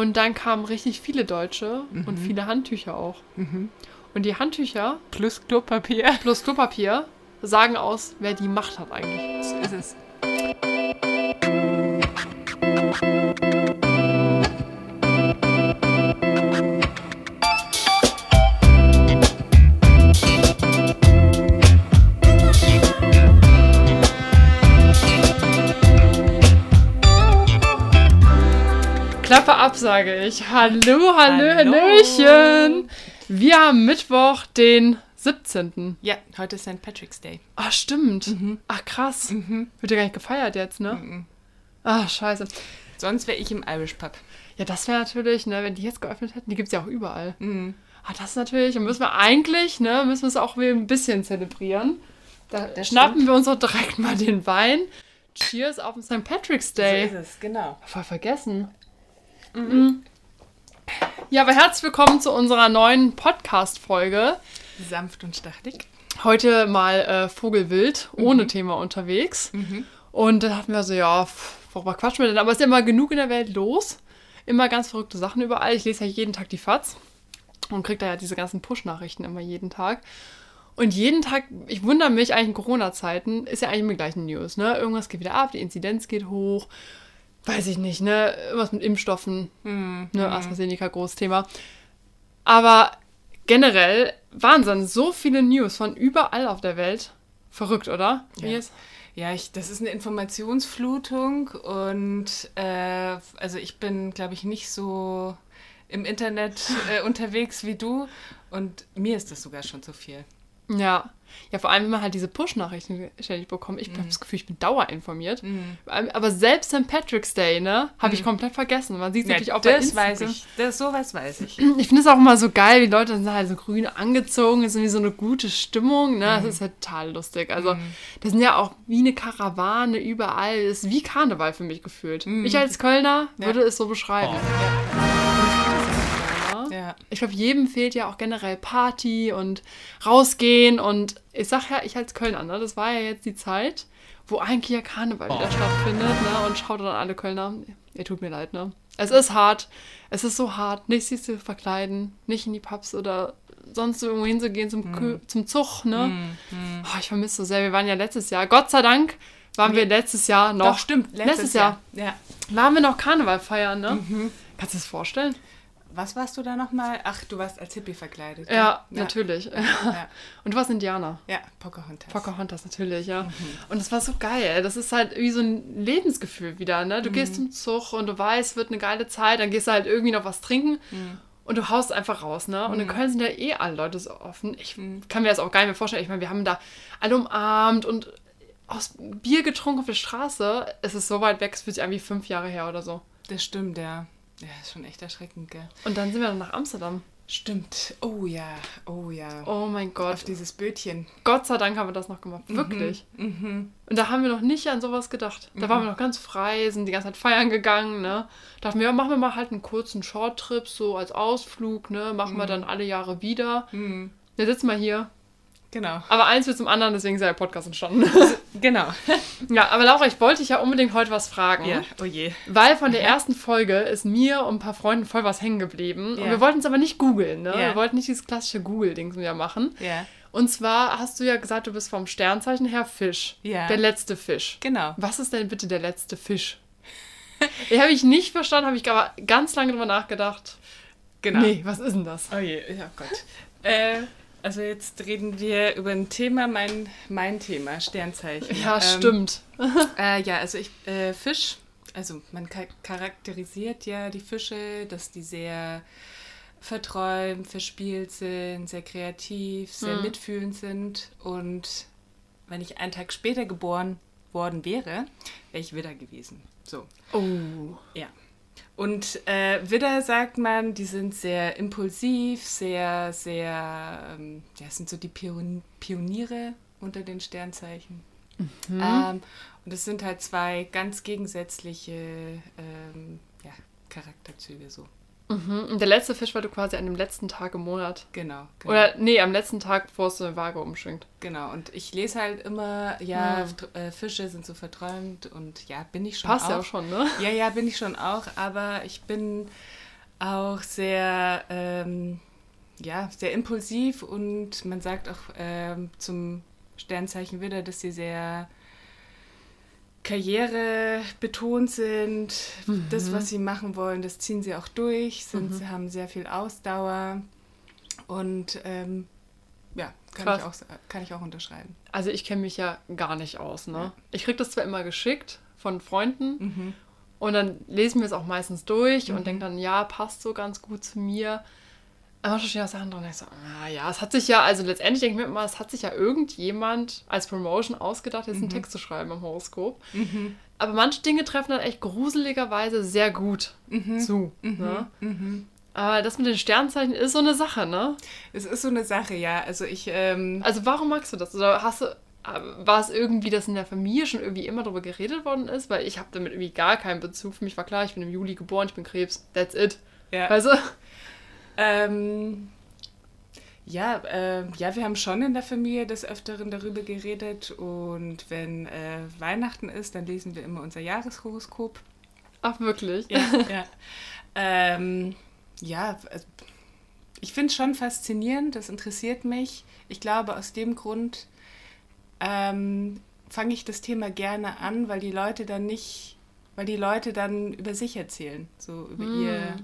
Und dann kamen richtig viele Deutsche und viele Handtücher auch. Und die Handtücher Plus Klopapier. plus Klopapier sagen aus, wer die Macht hat eigentlich. So ist es. Sage ich. Hallo, hallo, Hallo. Hallöchen. Wir haben Mittwoch, den 17. Ja, heute ist St. Patrick's Day. Ah, stimmt. Ach, krass. Wird ja gar nicht gefeiert jetzt, ne? Mhm. Ah, scheiße. Sonst wäre ich im Irish Pub. Ja, das wäre natürlich, ne, wenn die jetzt geöffnet hätten, die gibt es ja auch überall. Mhm. Ah, das natürlich, und müssen wir eigentlich, ne, müssen wir es auch ein bisschen zelebrieren. Da Das schnappen stimmt. wir uns doch direkt mal den Wein. Cheers auf den St. Patrick's Day. So ist es, genau. Voll vergessen. Mhm. Ja, aber herzlich willkommen zu unserer neuen Podcast-Folge. Sanft und stachelig. Heute mal äh, Vogelwild, ohne Thema unterwegs. Und dann hatten wir so, ja, worüber quatschen wir denn? Aber es ist ja immer genug in der Welt los. Immer ganz verrückte Sachen überall. Ich lese ja jeden Tag die FATS und kriege da ja diese ganzen Push-Nachrichten immer jeden Tag. Und jeden Tag, ich wundere mich eigentlich in Corona-Zeiten, ist ja eigentlich immer die gleichen News, ne? Irgendwas geht wieder ab, die Inzidenz geht hoch, weiß ich nicht, ne? Irgendwas mit Impfstoffen, ne? AstraZeneca, großes Thema. Aber generell Wahnsinn, so viele News von überall auf der Welt. Verrückt, oder? Ja. jetzt? Ja, ich, das ist eine Informationsflutung und äh, also ich bin, glaube ich, nicht so im Internet äh, unterwegs wie du und mir ist das sogar schon zu viel. Ja. Ja, vor allem, wenn man halt diese Push-Nachrichten ständig bekommt. Ich habe das Gefühl, ich bin dauerinformiert. Aber selbst St. Patrick's Day, ne, habe ich komplett vergessen. Man sieht es Ja, natürlich auch bei das Instagram. weiß ich. Das, sowas weiß ich. Ich finde es auch immer so geil, die Leute sind halt so grün angezogen, ist irgendwie so eine gute Stimmung, ne? Das ist halt total lustig. Also, das sind ja auch wie eine Karawane überall. Das ist wie Karneval für mich gefühlt. Ich als Kölner Ja. würde es so beschreiben. Ja. Ja. Ich glaube, jedem fehlt ja auch generell Party und rausgehen. Und ich sag ja, ich als Kölner, ne, das war ja jetzt die Zeit, wo eigentlich ja Karneval wieder stattfindet. Ne, und schaut dann alle Kölner. Ihr tut mir leid, ne? Es ist hart. Es ist so hart, nicht sich zu verkleiden, nicht in die Pubs oder sonst irgendwo hinzugehen zum, Kö zum Zug, ne? Oh, ich vermisse so sehr. Wir waren ja letztes Jahr, Gott sei Dank, waren wir letztes Jahr noch. Doch, stimmt. Letztes, Jahr. Ja. waren wir noch Karneval feiern, ne? Kannst du dir das vorstellen? Was warst du da nochmal? Ach, du warst als Hippie verkleidet. Ja, ja. natürlich. Ja, Und du warst Indianer. ja Pocahontas. Pocahontas natürlich, ja. Und das war so geil. Das ist halt wie so ein Lebensgefühl wieder, ne? Du gehst zum Zug und du weißt, es wird eine geile Zeit, dann gehst du halt irgendwie noch was trinken und du haust einfach raus, ne? Und in Köln sind ja eh alle Leute so offen. Ich kann mir das auch gar nicht mehr vorstellen. Ich meine, wir haben da alle umarmt und aus Bier getrunken auf der Straße. Es ist so weit weg, es fühlt sich an wie fünf Jahre her oder so. Das stimmt, ja. Ja, ist schon echt erschreckend, gell? Und dann sind wir dann nach Amsterdam. Stimmt. Oh ja, oh ja. Oh mein Gott. Auf dieses Bötchen. Gott sei Dank haben wir das noch gemacht. Wirklich. Mhm. Und da haben wir noch nicht an sowas gedacht. Da waren wir noch ganz frei, sind die ganze Zeit feiern gegangen, ne? Dachten wir, ja, machen wir mal halt einen kurzen Shorttrip, so als Ausflug, ne? Machen wir dann alle Jahre wieder. Mhm. Jetzt sitzen wir hier. Genau. Aber eins wird zum anderen, deswegen ist ja der Podcast entstanden. Genau. ja, aber Laura, ich wollte dich ja unbedingt heute was fragen. Ja, oh je. Weil von der ersten Folge ist mir und ein paar Freunden voll was hängen geblieben. Und Ja. wir wollten es aber nicht googeln, ne? Wir wollten nicht dieses klassische Google-Ding wieder machen. Ja. Und zwar hast du ja gesagt, du bist vom Sternzeichen her Fisch. Ja. Der letzte Fisch. Genau. Was ist denn bitte der letzte Fisch? Habe ich nicht verstanden, habe ich aber ganz lange drüber nachgedacht. Genau. Nee, was ist denn das? Oh je, ja Gott. äh, also jetzt reden wir über ein Thema, mein, mein Thema, Sternzeichen. Ja, Ähm, stimmt. Äh, ja, also ich, äh, Fisch, also man cha- charakterisiert ja die Fische, dass die sehr verträumt, verspielt sind, sehr kreativ, sehr Mhm. mitfühlend sind. Und wenn ich einen Tag später geboren worden wäre, wäre ich Widder gewesen. So, Oh. ja. Und äh, Widder sagt man, die sind sehr impulsiv, sehr, sehr, ähm, ja, sind so die Pion Pioniere unter den Sternzeichen. Ähm, und es sind halt zwei ganz gegensätzliche ähm, ja, Charakterzüge so. Mhm. Und der letzte Fisch war du quasi an dem letzten Tag im Monat. Genau. genau. Oder nee, am letzten Tag, bevor es so eine Waage umschwingt. Genau, und ich lese halt immer, ja, Hm. Äh, Fische sind so verträumt und ja, bin ich schon Passt auch. ja auch schon, ne? Ja, ja, bin ich schon auch, aber ich bin auch sehr, ähm, ja, sehr impulsiv und man sagt auch ähm, zum Sternzeichen Widder, dass sie sehr karrierebetont sind. Mhm. Das, was sie machen wollen, das ziehen sie auch durch, sind, mhm. haben sehr viel Ausdauer und ähm, ja, kann ich, auch, kann ich auch unterschreiben. Also ich kenne mich ja gar nicht aus. Ne? Ja. Ich kriege das zwar immer geschickt von Freunden mhm. und dann lesen wir es auch meistens durch mhm. und denken dann, ja, passt so ganz gut zu mir. Aber manchmal stehen auch Sachen drin und ich so, ah ja, es hat sich ja, also letztendlich denke ich mir immer, es hat sich ja irgendjemand als Promotion ausgedacht, jetzt mhm. einen Text zu schreiben im Horoskop. Mhm. Aber manche Dinge treffen dann echt gruseligerweise sehr gut mhm. zu. Ne? Aber das mit den Sternzeichen ist so eine Sache, ne? Es ist so eine Sache, ja. Also ich. Ähm also warum magst du das? Oder hast du. Äh, war es irgendwie, dass in der Familie schon irgendwie immer darüber geredet worden ist? Weil ich habe damit irgendwie gar keinen Bezug. Für mich war klar, ich bin im Juli geboren, ich bin Krebs. That's it. Ja. Also. Ähm, ja, äh, ja, wir haben schon in der Familie des Öfteren darüber geredet. Und wenn äh, Weihnachten ist, dann lesen wir immer unser Jahreshoroskop. Ach, wirklich? Ja, ja. Ähm, ja, also, ich finde es schon faszinierend, das interessiert mich. Ich glaube, aus dem Grund ähm, fange ich das Thema gerne an, weil die Leute dann nicht, weil die Leute dann über sich erzählen, so über mm. ihr,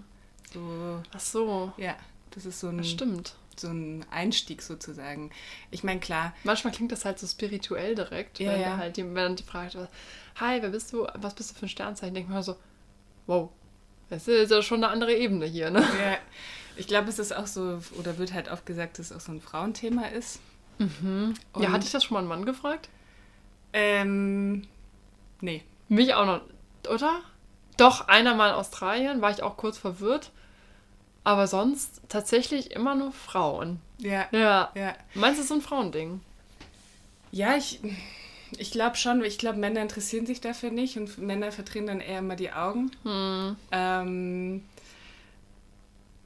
so. Ach so. Ja, das ist so ein. Das stimmt. So ein Einstieg sozusagen. Ich meine, klar. Manchmal klingt das halt so spirituell direkt, ja, wenn ja. halt jemand fragt, hi, wer bist du? Was bist du für ein Sternzeichen? Denkt man so, wow, das ist ja schon eine andere Ebene hier, ne? Ja, ich glaube, es ist auch so, oder wird halt oft gesagt, dass es auch so ein Frauenthema ist. Mhm. ja, hatte ich das schon mal einen Mann gefragt? Ähm, nee. Mich auch noch, oder? Doch, einer mal in Australien, war ich auch kurz verwirrt. Aber sonst tatsächlich immer nur Frauen. Ja. Ja. ja. Meinst du, es ist so ein Frauending? Ja, ich, ich glaube schon, ich glaube, Männer interessieren sich dafür nicht und Männer verdrehen dann eher immer die Augen. Hm. Ähm,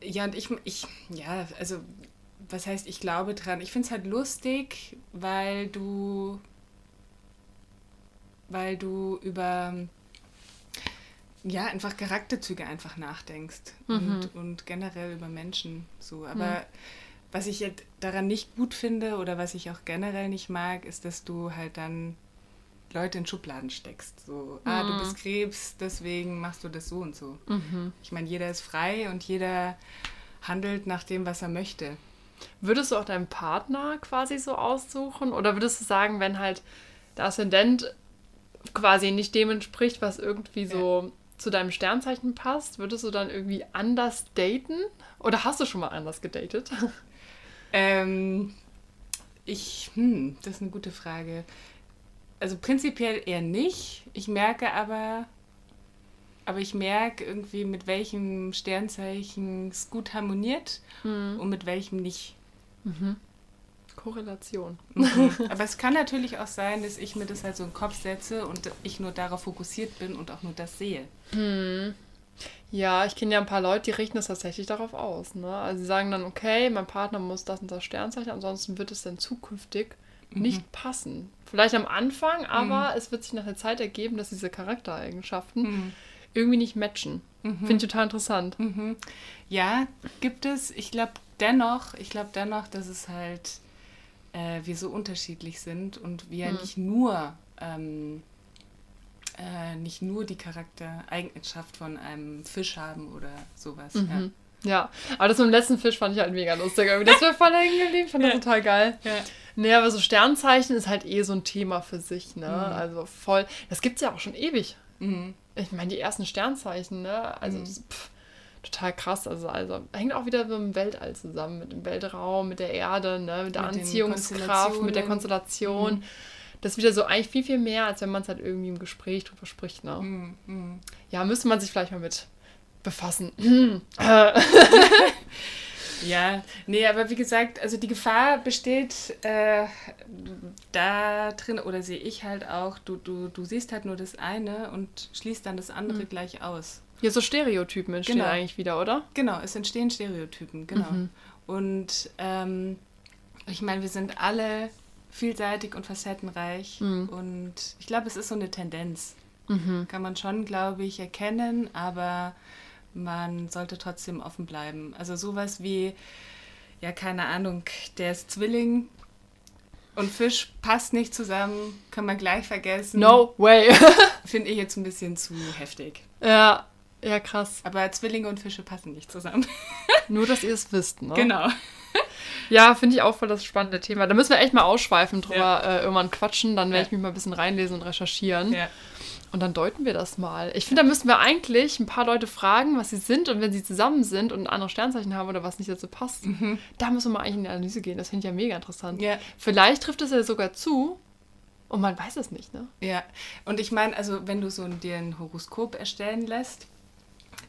ja, und ich, ich, ja, also, was heißt, ich glaube dran? Ich finde es halt lustig, weil du, weil du über, ja, einfach Charakterzüge einfach nachdenkst mhm. und, und generell über Menschen so. Aber mhm. Was ich jetzt daran nicht gut finde oder was ich auch generell nicht mag, ist, dass du halt dann Leute in Schubladen steckst. So, ah, du bist mhm. Krebs, deswegen machst du das so und so. Mhm. Ich meine, jeder ist frei und jeder handelt nach dem, was er möchte. Würdest du auch deinen Partner quasi so aussuchen? Oder würdest du sagen, wenn halt der Aszendent quasi nicht dem entspricht, was irgendwie so. Zu deinem Sternzeichen passt, würdest du dann irgendwie anders daten? Oder hast du schon mal anders gedatet? Ähm, ich, hm, das ist eine gute Frage. Also prinzipiell eher nicht. Ich merke aber, aber ich merke irgendwie, mit welchem Sternzeichen es gut harmoniert mhm. und mit welchem nicht. Mhm. Korrelation. Mhm. Aber es kann natürlich auch sein, dass ich mir das halt so in den Kopf setze und ich nur darauf fokussiert bin und auch nur das sehe. Mhm. Ja, ich kenne ja ein paar Leute, die richten das tatsächlich darauf aus. Ne? Also sie sagen dann, okay, mein Partner muss das und das Sternzeichen, ansonsten wird es dann zukünftig mhm. nicht passen. Vielleicht am Anfang, aber mhm. es wird sich nach der Zeit ergeben, dass diese Charaktereigenschaften mhm. irgendwie nicht matchen. Mhm. Finde ich total interessant. Mhm. Ja, gibt es. Ich glaube dennoch, ich glaube dennoch, dass es halt äh, wir so unterschiedlich sind und wir mhm. nicht nur ähm, äh, nicht nur die Charaktereigenschaft von einem Fisch haben oder sowas. Mhm. Ja. ja. aber das mit dem letzten Fisch fand ich halt mega lustig. Das wäre voll hängen geblieben, fand ich ja. total geil. Ja. Nee, aber so Sternzeichen ist halt eh so ein Thema für sich, ne? Mhm. Also voll. Das gibt es ja auch schon ewig. Mhm. Ich meine, die ersten Sternzeichen, ne? Also mhm. pff, total krass. Also, also hängt auch wieder mit dem Weltall zusammen, mit dem Weltraum, mit der Erde, ne? mit der mit Anziehungskraft, mit der Konstellation. Mhm das ist wieder so eigentlich viel, viel mehr, als wenn man es halt irgendwie im Gespräch drüber spricht. Ne? Mm, mm. Ja, müsste man sich vielleicht mal mit befassen. ja, nee, aber wie gesagt, also die Gefahr besteht äh, da drin, oder sehe ich halt auch, du, du, du siehst halt nur das eine und schließt dann das andere mhm. gleich aus. Ja, so Stereotypen entstehen genau. eigentlich wieder, oder? Genau, es entstehen Stereotypen, genau. Mhm. Und ähm, ich meine, wir sind alle vielseitig und facettenreich. Mhm. Und ich glaube, es ist so eine Tendenz. Mhm. Kann man schon, glaube ich, erkennen, aber man sollte trotzdem offen bleiben. Also sowas wie, ja, keine Ahnung, der ist Zwilling und Fisch passt nicht zusammen, kann man gleich vergessen. No way. Finde ich jetzt ein bisschen zu heftig. Ja, ja, krass. Aber Zwillinge und Fische passen nicht zusammen. Nur, dass ihr es wisst, ne? Genau. Ja, finde ich auch voll das spannende Thema. Da müssen wir echt mal ausschweifen drüber, ja. äh, irgendwann quatschen. Dann werde ja. ich mich mal ein bisschen reinlesen und recherchieren. Ja. Und dann deuten wir das mal. Ich finde, da müssten wir eigentlich ein paar Leute fragen, was sie sind und wenn sie zusammen sind und ein anderes Sternzeichen haben oder was nicht dazu passt. Mhm. Da müssen wir mal eigentlich in die Analyse gehen. Das finde ich ja mega interessant. Ja. Vielleicht trifft es ja sogar zu und man weiß es nicht, ne? Ja. Und ich meine, also wenn du so dir ein Horoskop erstellen lässt,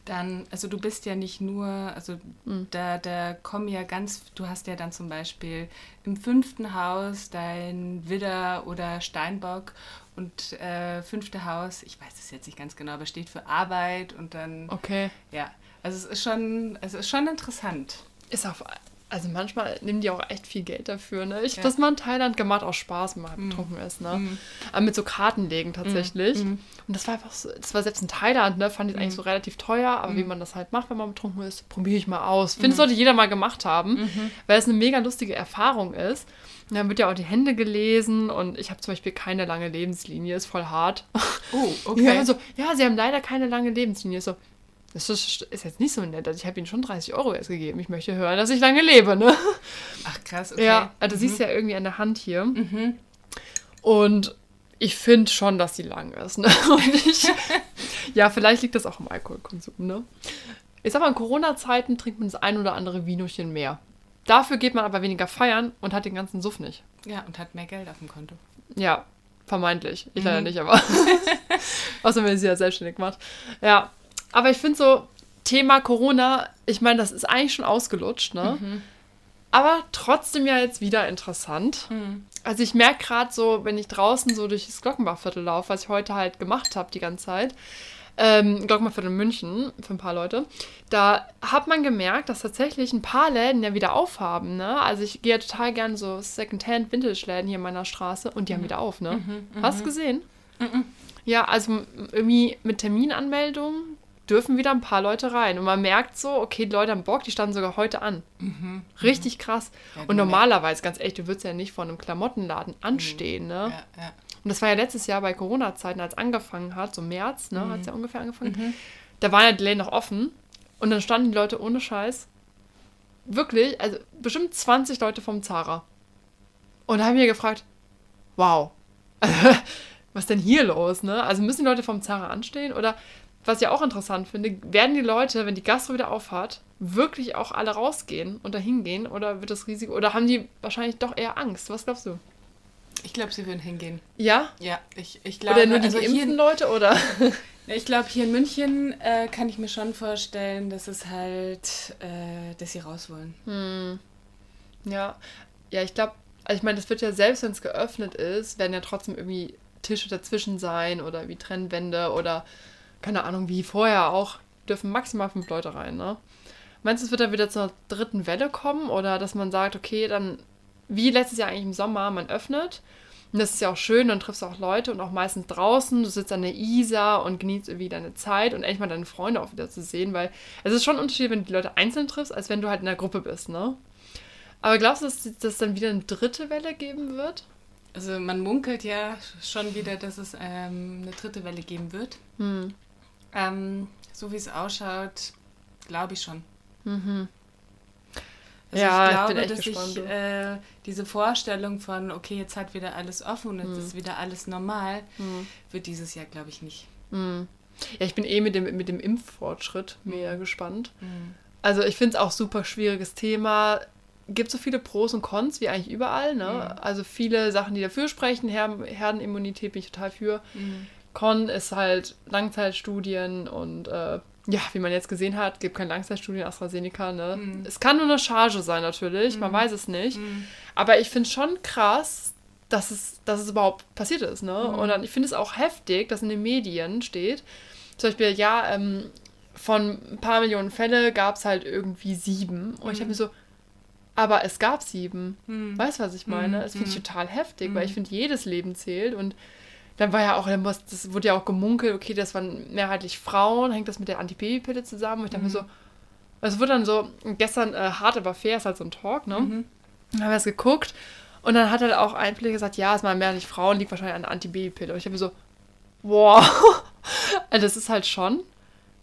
dann, also du bist ja nicht nur, also mhm. da, da kommen ja ganz, du hast ja dann zum Beispiel im fünften Haus dein Widder oder Steinbock und äh, fünfte Haus, ich weiß es jetzt nicht ganz genau, aber steht für Arbeit und dann. Okay. Ja, also es ist schon, es ist schon interessant. Ist auf also manchmal nehmen die auch echt viel Geld dafür. Ne? Ich ja. habe das mal in Thailand gemacht, auch Spaß, wenn man halt mm. betrunken ist. Ne? Mm. Aber mit so Kartenlegen tatsächlich. Mm. Und das war einfach so, das war selbst in Thailand, ne, fand ich eigentlich mm. so relativ teuer, aber wie mm. man das halt macht, wenn man betrunken ist, probiere ich mal aus. Finde, mm. sollte jeder mal gemacht haben, -hmm. weil es eine mega lustige Erfahrung ist. Und dann wird ja auch die Hände gelesen und ich habe zum Beispiel keine lange Lebenslinie, ist voll hart. Oh, okay. Ja, so, ja, sie haben leider keine lange Lebenslinie. So, das ist, ist, jetzt nicht so nett. Also ich habe ihnen schon 30 Euro erst gegeben. Ich möchte hören, dass ich lange lebe, ne? Ach krass, okay. Ja, also mhm. du siehst ja irgendwie an der Hand hier. Mhm. Und ich finde schon, dass sie lang ist. Ne? Ich, ja, vielleicht liegt das auch im Alkoholkonsum, ne? Ich sag mal, in Corona-Zeiten trinkt man das ein oder andere Vinochen mehr. Dafür geht man aber weniger feiern und hat den ganzen Suff nicht. Ja, und hat mehr Geld auf dem Konto. Ja, vermeintlich. Ich mhm. leider nicht, aber außer wenn sie ja selbstständig macht. Ja, aber ich finde so, Thema Corona, ich meine, das ist eigentlich schon ausgelutscht, ne? Mhm. Aber trotzdem ja jetzt wieder interessant. Mhm. Also ich merke gerade so, wenn ich draußen so durch das Glockenbachviertel laufe, was ich heute halt gemacht habe die ganze Zeit, ähm, Glockenbachviertel in München, für ein paar Leute, da hat man gemerkt, dass tatsächlich ein paar Läden ja wieder aufhaben, ne? Also ich gehe ja total gern so Secondhand-Vintage-Läden hier in meiner Straße und die mhm. haben wieder auf, ne? Mhm, Hast du gesehen? Mhm. Ja, also irgendwie mit Terminanmeldung dürfen wieder ein paar Leute rein. Und man merkt so, okay, die Leute haben Bock, die standen sogar heute an. Mhm. Richtig krass. Ja, und normalerweise, ganz echt, du würdest ja nicht vor einem Klamottenladen anstehen, ne? Ja, ja. Und das war ja letztes Jahr bei Corona-Zeiten, als es angefangen hat, so März, ne, mhm. hat es ja ungefähr angefangen. Mhm. Da waren ja die Läden noch offen. Und dann standen die Leute ohne Scheiß. Wirklich, also bestimmt 20 Leute vom Zara. Und da haben wir gefragt, wow, was denn hier los, ne? Also müssen die Leute vom Zara anstehen oder was ich auch interessant finde, werden die Leute, wenn die Gastro wieder aufhat, wirklich auch alle rausgehen und dahin gehen? Oder wird das Risiko, oder haben die wahrscheinlich doch eher Angst? Was glaubst du? Ich glaube, sie würden hingehen. Ja? Ja, ich, ich glaube. Oder nur die also geimpften Leute, oder? ich glaube, hier in München äh, kann ich mir schon vorstellen, dass es halt, äh, dass sie raus wollen. Hm. Ja, ja, ich glaube, also ich meine, das wird ja selbst, wenn es geöffnet ist, werden ja trotzdem irgendwie Tische dazwischen sein oder wie Trennwände oder keine Ahnung, wie vorher auch, dürfen maximal fünf Leute rein, ne? Meinst du, es wird dann wieder zur dritten Welle kommen oder dass man sagt, okay, dann wie letztes Jahr eigentlich im Sommer, man öffnet und das ist ja auch schön, dann triffst du auch Leute und auch meistens draußen, du sitzt an der Isar und genießt irgendwie deine Zeit und endlich mal deine Freunde auch wieder zu sehen, weil es ist schon ein Unterschied, wenn du die Leute einzeln triffst, als wenn du halt in der Gruppe bist, ne? Aber glaubst du, dass es dann wieder eine dritte Welle geben wird? Also man munkelt ja schon wieder, dass es ähm, eine dritte Welle geben wird. Hm. Ähm, so wie es ausschaut, glaube ich schon. Mhm. Also ja, ich glaube, ich dass gespannt, ich äh, diese Vorstellung von, okay, jetzt hat wieder alles offen und jetzt mhm. ist wieder alles normal, mhm. wird dieses Jahr, glaube ich, nicht. Mhm. Ja, ich bin eh mit dem, mit dem Impffortschritt mehr gespannt. Mhm. Also ich finde es auch super schwieriges Thema. Gibt so viele Pros und Cons wie eigentlich überall. Ne? Mhm. Also viele Sachen, die dafür sprechen. Her Herdenimmunität bin ich total für. Con ist halt Langzeitstudien und äh, ja, wie man jetzt gesehen hat, gibt keine Langzeitstudien AstraZeneca. Ne? Mhm. Es kann nur eine Charge sein natürlich, mhm. man weiß es nicht. Mhm. Aber ich finde schon krass, dass es, dass es überhaupt passiert ist. Ne? Mhm. Und dann, ich finde es auch heftig, dass in den Medien steht, zum Beispiel, ja, ähm, von ein paar Millionen Fälle gab es halt irgendwie sieben. Und ich habe mir mhm. so, aber es gab sieben. Mhm. Weißt du, was ich meine? Das finde ich total heftig, weil ich finde, jedes Leben zählt und dann war ja auch, das wurde ja auch gemunkelt, okay, das waren mehrheitlich Frauen, hängt das mit der Antibabypille zusammen? Und ich dachte mhm. mir so, es wurde dann so, gestern äh, hart aber fair, ist halt so ein Talk, ne? Mhm. Dann haben wir es geguckt und dann hat halt auch ein Pfleger gesagt, ja, es waren mehrheitlich Frauen, liegt wahrscheinlich an der Antibabypille. Und ich habe mir so, wow, also das ist halt schon,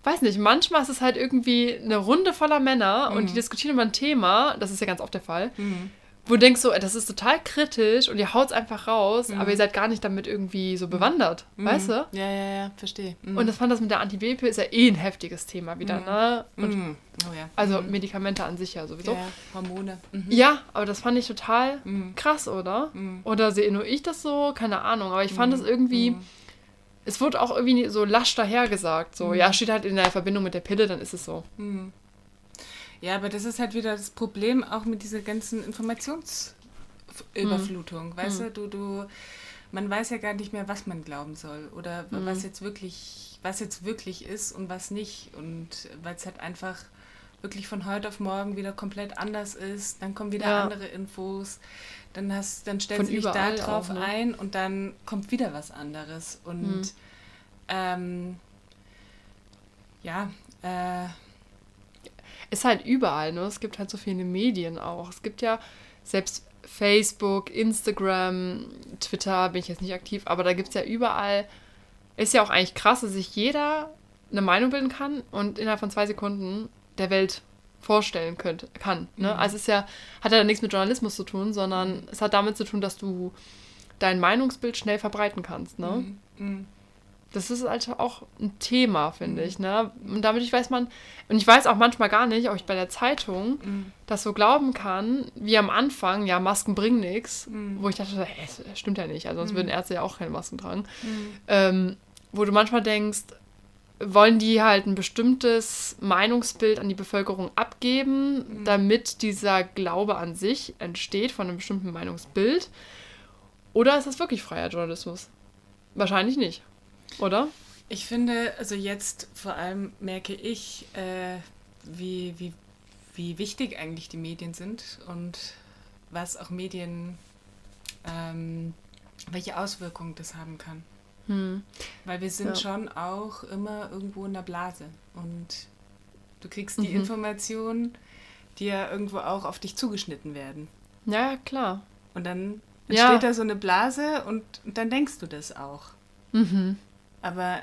weiß nicht, manchmal ist es halt irgendwie eine Runde voller Männer mhm. und die mhm. diskutieren über ein Thema, das ist ja ganz oft der Fall, mhm wo du denkst so, das ist total kritisch und ihr haut es einfach raus, mhm. aber ihr seid gar nicht damit irgendwie so mhm. bewandert, mhm. weißt du? Ja, ja, ja, verstehe. Mhm. Und das fand das mit der Antibaby ist ja eh ein heftiges Thema wieder, mhm. ne? Und mhm. oh, ja. Also Medikamente an sich ja sowieso. Ja, Hormone. Ja, aber das fand ich total krass, oder? Oder sehe nur ich das so? Keine Ahnung, aber ich fand es irgendwie es wurde auch irgendwie so lasch dahergesagt. So, ja, steht halt in der Verbindung mit der Pille, dann ist es so. Mhm. Ja, aber das ist halt wieder das Problem auch mit dieser ganzen Informationsüberflutung. Mhm. Weißt mhm. du, du, man weiß ja gar nicht mehr, was man glauben soll oder mhm. was jetzt wirklich, was jetzt wirklich ist und was nicht. Und weil es halt einfach wirklich von heute auf morgen wieder komplett anders ist, dann kommen wieder ja. andere Infos, dann hast, dann stellst du dich da drauf auch, ne? ein und dann kommt wieder was anderes. Und mhm. ähm, ja, äh, ist halt überall, ne? Es gibt halt so viele Medien auch. Es gibt ja selbst Facebook, Instagram, Twitter bin ich jetzt nicht aktiv, aber da gibt es ja überall, ist ja auch eigentlich krass, dass sich jeder eine Meinung bilden kann und innerhalb von zwei Sekunden der Welt vorstellen könnte, kann. Ne? Mhm. Also es ist ja, hat ja nichts mit Journalismus zu tun, sondern es hat damit zu tun, dass du dein Meinungsbild schnell verbreiten kannst. Ne? Mhm. mhm. Das ist halt auch ein Thema, finde mhm. ich. Ne? Und damit ich weiß man, und ich weiß auch manchmal gar nicht, ob ich bei der Zeitung mhm. das so glauben kann, wie am Anfang, ja, Masken bringen nichts, mhm. wo ich dachte, hey, das stimmt ja nicht, also sonst mhm. würden Ärzte ja auch keine Masken tragen. Mhm. Ähm, wo du manchmal denkst, wollen die halt ein bestimmtes Meinungsbild an die Bevölkerung abgeben, mhm. damit dieser Glaube an sich entsteht von einem bestimmten Meinungsbild? Oder ist das wirklich freier Journalismus? Wahrscheinlich nicht. Oder? Ich finde, also jetzt vor allem merke ich, äh, wie, wie, wie wichtig eigentlich die Medien sind und was auch Medien, ähm, welche Auswirkungen das haben kann. Hm. Weil wir sind ja. schon auch immer irgendwo in der Blase und du kriegst die mhm. Informationen, die ja irgendwo auch auf dich zugeschnitten werden. Ja, klar. Und dann entsteht ja. da so eine Blase und, und dann denkst du das auch. Mhm. Aber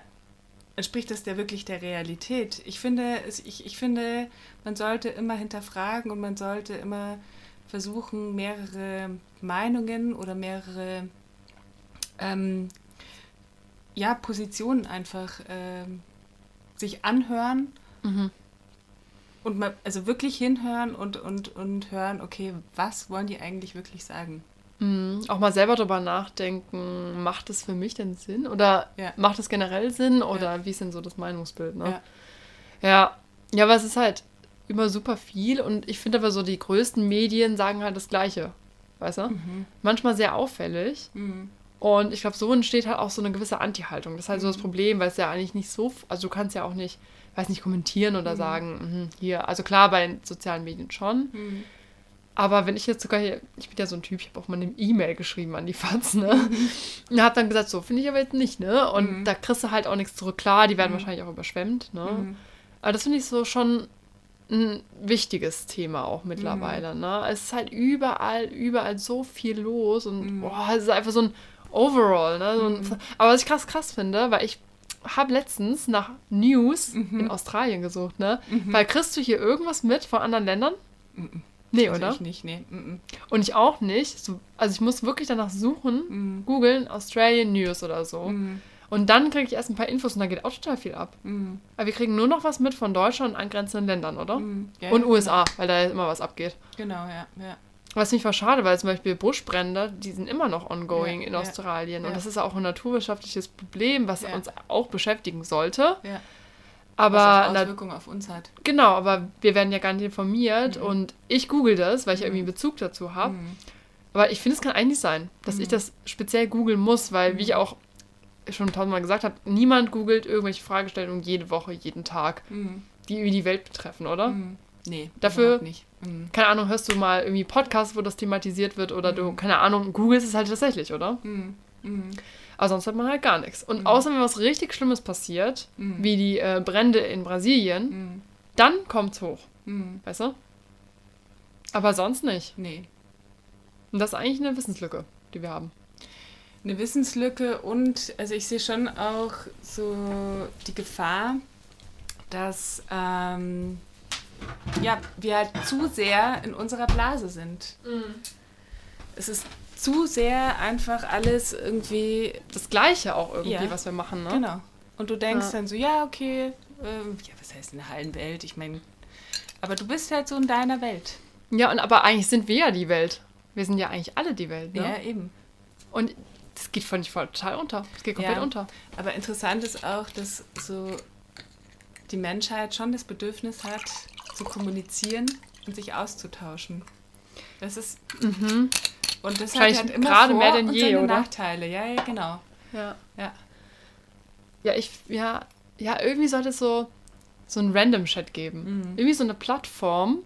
entspricht das der wirklich der Realität? Ich finde, ich, ich finde, man sollte immer hinterfragen und man sollte immer versuchen, mehrere Meinungen oder mehrere ähm, ja, Positionen einfach ähm, sich anhören mhm. und mal, also wirklich hinhören und, und, und hören, okay, was wollen die eigentlich wirklich sagen? Mhm. Auch mal selber drüber nachdenken, macht es für mich denn Sinn? Oder ja. macht es generell Sinn? Oder ja. wie ist denn so das Meinungsbild? Ne? Ja. ja. Ja, aber es ist halt immer super viel und ich finde aber so, die größten Medien sagen halt das Gleiche. Weißt du? Mhm. Manchmal sehr auffällig. Mhm. Und ich glaube, so entsteht halt auch so eine gewisse Anti-Haltung. Das ist halt so das mhm. Problem, weil es ja eigentlich nicht so, also du kannst ja auch nicht, weiß nicht, kommentieren oder mhm. sagen, mh, hier, also klar, bei den sozialen Medien schon. Mhm. Aber wenn ich jetzt sogar hier, ich bin ja so ein Typ, ich habe auch mal eine E-Mail geschrieben an die Fans, ne? Mhm. Und habe dann gesagt, so finde ich aber jetzt nicht, ne? Und mhm. da kriegst du halt auch nichts zurück. Klar, die werden mhm. wahrscheinlich auch überschwemmt, ne? Mhm. Aber das finde ich so schon ein wichtiges Thema auch mittlerweile, mhm. ne? Es ist halt überall, überall so viel los und mhm. boah, es ist einfach so ein Overall, ne? So ein, aber was ich krass krass finde, weil ich habe letztens nach News in Australien gesucht, ne? Weil kriegst du hier irgendwas mit von anderen Ländern? Nee, oder? Ich nicht, nee. Mm -mm. Und ich auch nicht. So, also ich muss wirklich danach suchen, mm. googeln, Australian News oder so. Mm. Und dann kriege ich erst ein paar Infos und da geht auch total viel ab. Mm. Aber wir kriegen nur noch was mit von Deutschland und angrenzenden Ländern, oder? Mm. Ja, und ja, USA, genau. weil da immer was abgeht. Genau, ja. ja. Was mich war schade, weil zum Beispiel Buschbrände, die sind immer noch ongoing in Australien. Und das ist auch ein naturwissenschaftliches Problem, was uns auch beschäftigen sollte. Ja. Aber was Auswirkungen auf uns hat. Genau, aber wir werden ja gar nicht informiert mhm. und ich google das, weil ich mhm. irgendwie einen Bezug dazu habe. Mhm. Aber ich finde, es kann eigentlich sein, dass ich mhm. das speziell googeln muss, weil, wie ich mhm. auch schon tausendmal gesagt habe, niemand googelt irgendwelche Fragestellungen jede Woche, jeden Tag, mhm. die irgendwie die Welt betreffen, oder? Nee, dafür nicht. Keine Ahnung, hörst du mal irgendwie Podcasts, wo das thematisiert wird oder du, keine Ahnung, googelst es halt tatsächlich, oder? Aber sonst hat man halt gar nichts. Und außer wenn was richtig Schlimmes passiert, wie die äh, Brände in Brasilien, dann kommt's hoch. Mhm. Weißt du? Aber sonst nicht. Nee. Und das ist eigentlich eine Wissenslücke, die wir haben. Eine Wissenslücke und also ich sehe schon auch so die Gefahr, dass ähm, ja, wir halt zu sehr in unserer Blase sind. Es ist zu sehr einfach alles irgendwie Das Gleiche auch irgendwie, Ja. was wir machen, ne? Genau. Und du denkst Ja. dann so, ja, okay, ähm, ja, was heißt in der Hallenwelt? Ich meine, aber du bist halt so in deiner Welt. Ja, und aber eigentlich sind wir ja die Welt. Wir sind ja eigentlich alle die Welt, ne? Ja, eben. Und das geht voll total unter. Das geht komplett Ja. unter. Aber interessant ist auch, dass so die Menschheit schon das Bedürfnis hat, zu kommunizieren und sich auszutauschen. Das ist. Und das hat halt immer gerade Vor- mehr denn je, oder? Nachteile. Ja, ja, genau. Ja. Ja. Ja, ich, ja, ja, irgendwie sollte es so, so einen Random-Chat geben. Mhm. Irgendwie so eine Plattform,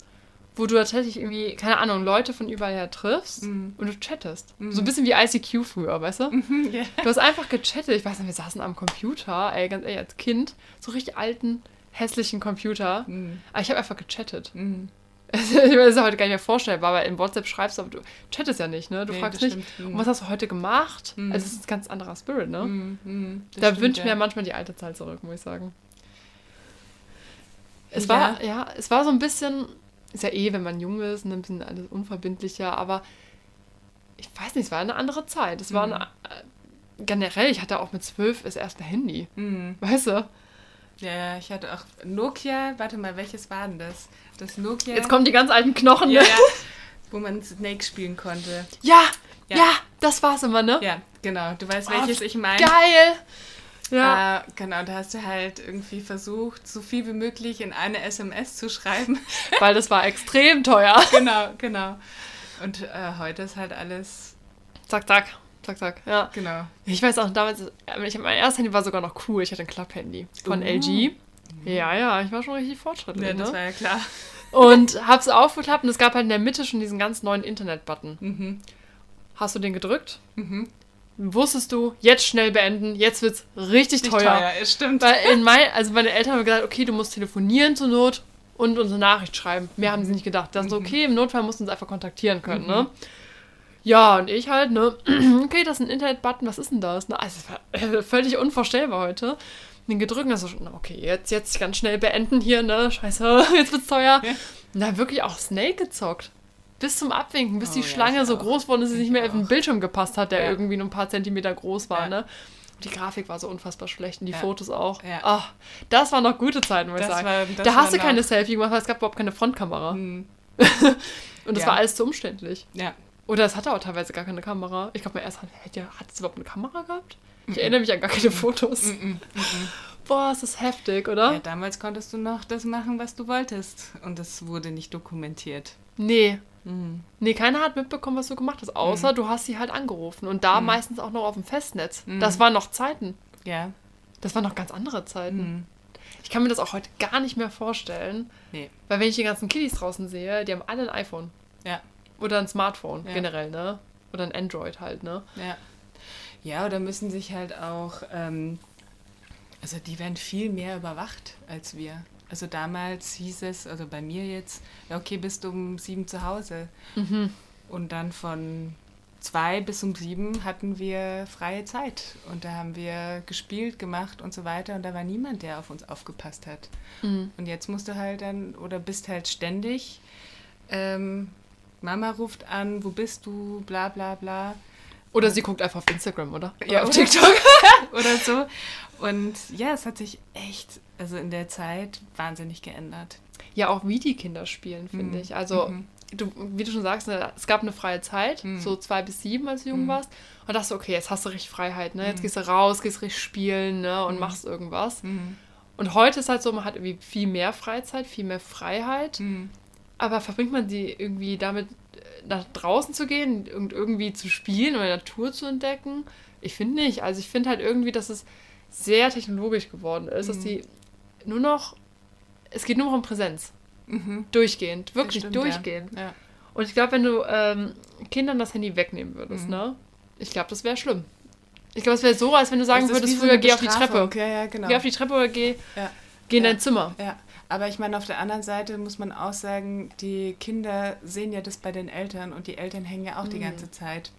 wo du tatsächlich irgendwie, keine Ahnung, Leute von überall her triffst Mhm. und du chattest. So ein bisschen wie ICQ früher, weißt du? Mhm, ja. Du hast einfach gechattet. Ich weiß nicht, wir saßen am Computer, ey, ganz ehrlich, als Kind, so richtig alten, hässlichen Computer. Mhm. Aber ich habe einfach gechattet. Das ist ja heute gar nicht mehr vorstellbar, weil in WhatsApp schreibst du, aber du chattest ja nicht, ne? Du Nee, fragst nicht, stimmt. Und was hast du heute gemacht? Mhm. Also, es ist ein ganz anderer Spirit, ne? Mhm, Da stimmt, wünscht ja. mir manchmal die alte Zeit zurück, muss ich sagen. Es Ja. war, ja, es war so ein bisschen, ist ja eh, wenn man jung ist, ein bisschen alles unverbindlicher, aber ich weiß nicht, es war eine andere Zeit. Es war Mhm. eine, äh, generell, ich hatte auch mit zwölf das erste Handy, Mhm. weißt du? Ja, ich hatte auch Nokia, warte mal, welches war denn das? Das Nokia. Jetzt kommen die ganz alten Knochen, ja, ne? ja, wo man Snake spielen konnte. Ja, ja, Ja. das war's immer, ne? Ja, genau. Du weißt, Oh, welches ich meine. Geil! Ja. Äh, genau, da hast du halt irgendwie versucht, so viel wie möglich in eine SMS zu schreiben. Weil das war extrem teuer. genau, genau. Und äh, heute ist halt alles, Zack, zack, zack, zack. Ja. genau. Ich weiß auch, damals, äh, ich, mein erstes Handy war sogar noch cool. Ich hatte ein Klapphandy von Uh. LG. Ja, ja, ich war schon richtig fortschrittlich. Ja, das ne? war ja klar. Und hab's aufgeklappt und es gab halt in der Mitte schon diesen ganz neuen Internet-Button. Mhm. Hast du den gedrückt? Mhm. Wusstest du, jetzt schnell beenden, jetzt wird's richtig Nicht teuer. teuer, stimmt. Weil in mein, also meine Eltern haben gesagt, okay, du musst telefonieren zur Not und unsere Nachricht schreiben. Mehr haben sie nicht gedacht. Das ist okay, im Notfall musst du uns einfach kontaktieren können, ne? Ja, und ich halt, ne? Okay, das ist ein Internet-Button, was ist denn das? Ne? Also, es war völlig unvorstellbar heute. Den gedrückt, und dann so, na, okay, jetzt, jetzt ganz schnell beenden hier, ne? Scheiße, jetzt wird's teuer. Ja. Dann wirklich auch Snake gezockt. Bis zum Abwinken, bis Oh die ja, Schlange so auch. groß wurde, dass sie nicht mehr auf den auch. Bildschirm gepasst hat, der Ja. irgendwie nur ein paar Zentimeter groß war, ne? Die Grafik war so unfassbar schlecht und die Ja. Fotos auch. Ja. Ah, das waren noch gute Zeiten, muss ich sagen. war- da hast du keine Selfie gemacht, weil es gab überhaupt keine Frontkamera. Mhm. Und das Ja. war alles zu umständlich. Ja. Oder es hatte auch teilweise gar keine Kamera. Ich glaube, mein erster hätte hat es überhaupt eine Kamera gehabt? Ich erinnere mich an gar keine Fotos. Mhm. Boah, ist das heftig, oder? ja, damals konntest du noch das machen, was du wolltest. Und das wurde nicht dokumentiert. Nee. Mhm. Nee, keiner hat mitbekommen, was du gemacht hast, außer du hast sie halt angerufen. Und da meistens auch noch auf dem Festnetz. Mhm. Das waren noch Zeiten. Ja. Das waren noch ganz andere Zeiten. Mhm. Ich kann mir das auch heute gar nicht mehr vorstellen. Nee. Weil wenn ich die ganzen Kiddies draußen sehe, die haben alle ein iPhone. Ja. Oder ein Smartphone, Ja. generell, ne? Oder ein Android halt, ne? Ja. Ja, oder müssen sich halt auch, ähm, also die werden viel mehr überwacht als wir. Also damals hieß es, also bei mir jetzt, ja okay, bist du um sieben zu Hause. Mhm. Und dann von zwei bis um sieben hatten wir freie Zeit. Und da haben wir gespielt, gemacht und so weiter. Und da war niemand, der auf uns aufgepasst hat. Mhm. Und jetzt musst du halt dann, oder bist halt ständig, ähm, Mama ruft an, wo bist du, bla bla bla. Oder sie guckt einfach auf Instagram, oder? Ja, auf TikTok. oder so. Und ja, es hat sich echt, also in der Zeit wahnsinnig geändert. Ja, auch wie die Kinder spielen, finde Mhm. ich. Also, Mhm. du, wie du schon sagst, ne, es gab eine freie Zeit, Mhm. so zwei bis sieben, als du jung Mhm. warst. Und dachte, okay, jetzt hast du richtig Freiheit, ne? Jetzt Mhm. gehst du raus, gehst richtig spielen, ne? Und Mhm. machst irgendwas. Und heute ist halt so, man hat irgendwie viel mehr Freizeit, viel mehr Freiheit. Mhm. Aber verbringt man die irgendwie damit, äh, nach draußen zu gehen und irgendwie zu spielen oder Natur zu entdecken? Ich finde nicht. Also ich finde halt irgendwie, dass es sehr technologisch geworden ist, dass Mhm. die nur noch, es geht nur noch um Präsenz. Mhm. Durchgehend, wirklich stimmt, durchgehend. Ja. Und ich glaube, wenn du ähm, Kindern das Handy wegnehmen würdest, Mhm. ne? Ich glaube, das wäre schlimm. Ich glaube, es wäre so, als wenn du sagen würdest, so früher eine geh auf die. Treppe. Ja, ja, genau. Geh auf die Treppe oder geh, Ja. geh in Ja. dein Zimmer. Ja, aber ich meine, auf der anderen Seite muss man auch sagen, die Kinder sehen ja das bei den Eltern und die Eltern hängen ja auch die Mhm. ganze Zeit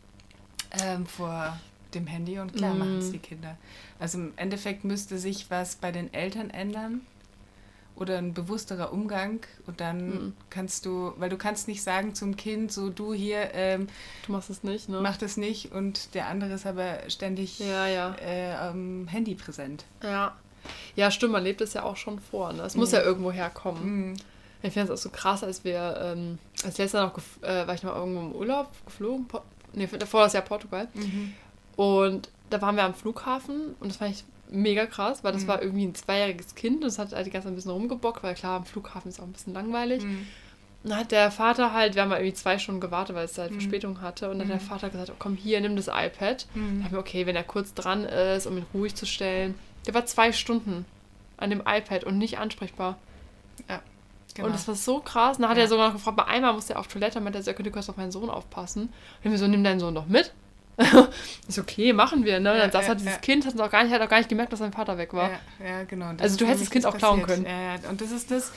ähm, vor dem Handy und klar Mhm. machen es die Kinder. Also im Endeffekt müsste sich was bei den Eltern ändern oder ein bewussterer Umgang und dann Mhm. kannst du, weil du kannst nicht sagen zum Kind, so du hier, ähm, Du machst es nicht, ne? mach das nicht und der andere ist aber ständig Ja, ja. äh, am Handy präsent. Ja. Ja, stimmt, man lebt es ja auch schon vor. Ne? Es muss Mhm. ja irgendwo herkommen. Mhm. Ich finde es auch so krass, als wir, ähm, als letztes Jahr noch, äh, war ich noch irgendwo im Urlaub geflogen, po nee, davor das Jahr Portugal. Mhm. Und da waren wir am Flughafen und das fand ich mega krass, weil das Mhm. war irgendwie ein zweijähriges Kind und das hat halt die ganze Zeit ein bisschen rumgebockt, weil klar, am Flughafen ist auch ein bisschen langweilig. Mhm. Und dann hat der Vater halt, wir haben halt irgendwie zwei Stunden gewartet, weil es halt Mhm. Verspätung hatte. Und dann hat der Mhm. Vater gesagt, oh, komm hier, nimm das iPad. Mhm. Dann haben wir, okay, wenn er kurz dran ist, um ihn ruhig zu stellen. Der war zwei Stunden an dem iPad und nicht ansprechbar. Genau. Und das war so krass. Dann hat Ja. er sogar noch gefragt, bei einmal musste er auf Toilette, meinte er, so, du kannst auf meinen Sohn aufpassen. Und wir so, nimm deinen Sohn doch mit. ist okay, machen wir, ne? Ja, dann saß ja, halt dieses ja. Kind, hat auch gar nicht, hat auch gar nicht gemerkt, dass sein Vater weg war. Ja, ja genau. Also du hättest das Kind auch klauen passiert. können. Ja, ja. Und das ist das,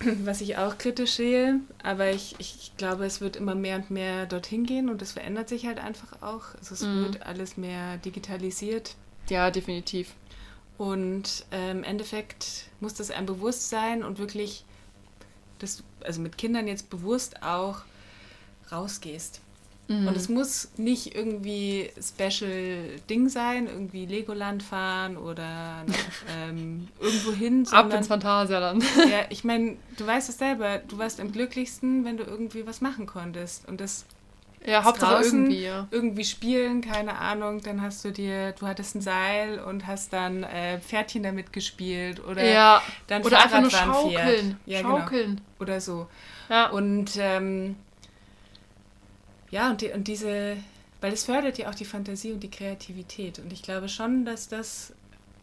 was ich auch kritisch sehe. Aber ich, ich glaube, es wird immer mehr und mehr dorthin gehen und es verändert sich halt einfach auch. Also es Mhm. wird alles mehr digitalisiert. Ja, definitiv. Und äh, im Endeffekt muss das ein Bewusstsein und wirklich, dass du also mit Kindern jetzt bewusst auch rausgehst. Mhm. Und es muss nicht irgendwie special Ding sein, irgendwie Legoland fahren oder ähm, irgendwo hin, Ab ins Phantasialand. ja, ich meine, du weißt es selber, du warst am glücklichsten, wenn du irgendwie was machen konntest. Und das Ja, Hauptsache draußen irgendwie, ja. irgendwie spielen, keine Ahnung, dann hast du dir, du hattest ein Seil und hast dann äh, Pferdchen damit gespielt oder Ja, dann oder einfach nur schaukeln. Ja, genau. schaukeln. Oder so. Ja. Und ähm, ja, und, die, und diese, weil es fördert ja auch die Fantasie und die Kreativität. Und ich glaube schon, dass das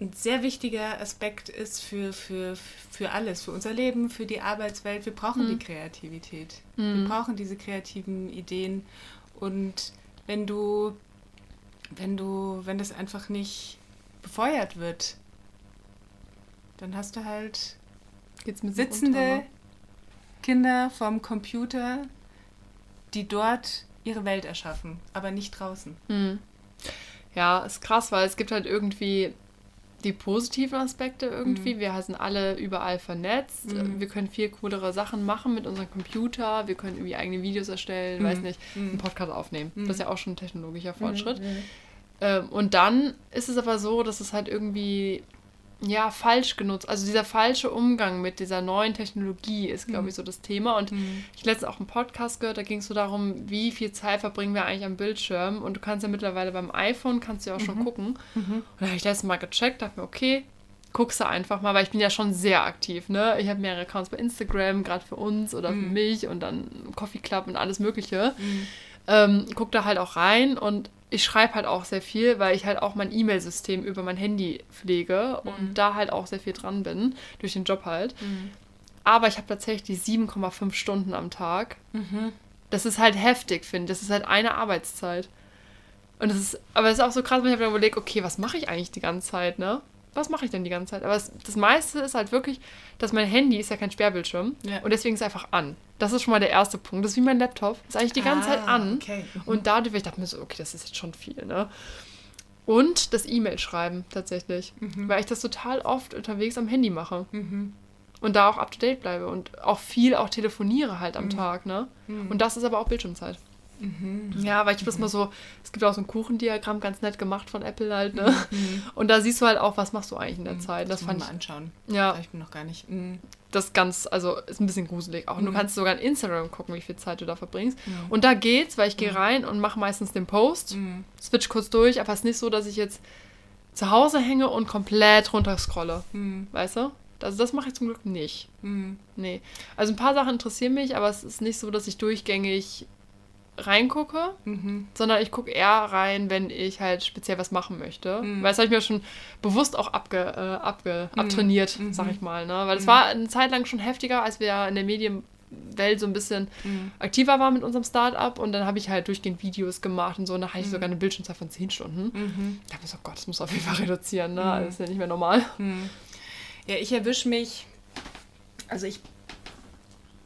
ein sehr wichtiger Aspekt ist für, für, für alles, für unser Leben, für die Arbeitswelt. Wir brauchen Mhm. die Kreativität. Mhm. Wir brauchen diese kreativen Ideen. Und wenn du, wenn du, wenn das einfach nicht befeuert wird, dann hast du halt Geht's mit sitzende Kinder vom Computer, die dort ihre Welt erschaffen, aber nicht draußen. Hm. Ja, ist krass, weil es gibt halt irgendwie die positiven Aspekte irgendwie. Mhm. Wir sind alle überall vernetzt. Mhm. Wir können viel coolere Sachen machen mit unserem Computer. Wir können irgendwie eigene Videos erstellen, Mhm. weiß nicht, Mhm. einen Podcast aufnehmen. Mhm. Das ist ja auch schon ein technologischer Fortschritt. Mhm. Ähm, und dann ist es aber so, dass es halt irgendwie ja falsch genutzt. Also dieser falsche Umgang mit dieser neuen Technologie ist, glaube Mhm. ich, so das Thema. Und Mhm. ich habe letztens auch einen Podcast gehört, da ging es so darum, wie viel Zeit verbringen wir eigentlich am Bildschirm. Und du kannst ja mittlerweile beim iPhone, kannst du ja auch schon Mhm. gucken. Mhm. Und da habe ich letztes Mal gecheckt, dachte mir, okay, guckst du einfach mal, weil ich bin ja schon sehr aktiv, ne? Ich habe mehrere Accounts bei Instagram, gerade für uns oder für Mhm. mich und dann Coffee Club und alles mögliche. Mhm. Ähm, guck da halt auch rein und ich schreibe halt auch sehr viel, weil ich halt auch mein E-Mail-System über mein Handy pflege und Mhm. da halt auch sehr viel dran bin, durch den Job halt. Mhm. Aber ich habe tatsächlich 7,5 Stunden am Tag. Mhm. Das ist halt heftig, finde ich. Das ist halt eine Arbeitszeit. Und das ist, aber es ist auch so krass, wenn ich mir überlegt, okay, was mache ich eigentlich die ganze Zeit, ne? Was mache ich denn die ganze Zeit? Aber es, das meiste ist halt wirklich, dass mein Handy ist ja kein Sperrbildschirm Ja. und deswegen ist es einfach an. Das ist schon mal der erste Punkt. Das ist wie mein Laptop. Ist eigentlich die ganze Zeit Ah, an. Okay. Mhm. Und dadurch, ich dachte mir so, okay, das ist jetzt schon viel, ne? Und das E-Mail-Schreiben tatsächlich. Mhm. Weil ich das total oft unterwegs am Handy mache. Mhm. Und da auch up to date bleibe und auch viel auch telefoniere halt am Mhm. Tag, ne? Mhm. Und das ist aber auch Bildschirmzeit. Mhm. Ja, weil ich das mal so, es gibt auch so ein Kuchendiagramm, ganz nett gemacht von Apple halt, ne? Mhm. Und da siehst du halt auch, was machst du eigentlich in der Mhm. Zeit. Das muss fand ich, mal anschauen. ja, Ich bin noch gar nicht. Mhm. das ist ganz, also ist ein bisschen gruselig auch. Und du Mhm. kannst sogar in Instagram gucken, wie viel Zeit du da verbringst. Mhm. Und da geht's, weil ich gehe Mhm. rein und mache meistens den Post, Mhm. switch kurz durch, aber es ist nicht so, dass ich jetzt zu Hause hänge und komplett runter scrolle, Mhm. weißt du? Also das mache ich zum Glück nicht. Mhm. Nee. Also ein paar Sachen interessieren mich, aber es ist nicht so, dass ich durchgängig reingucke, Mhm. sondern ich gucke eher rein, wenn ich halt speziell was machen möchte. Mhm. Weil das habe ich mir schon bewusst auch abge, äh, abge, Mhm. abtrainiert, Mhm. sag ich mal. Ne? Weil es Mhm. war eine Zeit lang schon heftiger, als wir in der Medien Welt so ein bisschen mhm. aktiver war mit unserem Startup und dann habe ich halt durchgehend Videos gemacht und so und da hatte ich sogar eine Bildschirmzeit von 10 Stunden. Da habe ich so, oh Gott, das muss auf jeden Fall reduzieren, ne? Das ist ja nicht mehr normal. Ja, ich erwische mich, also ich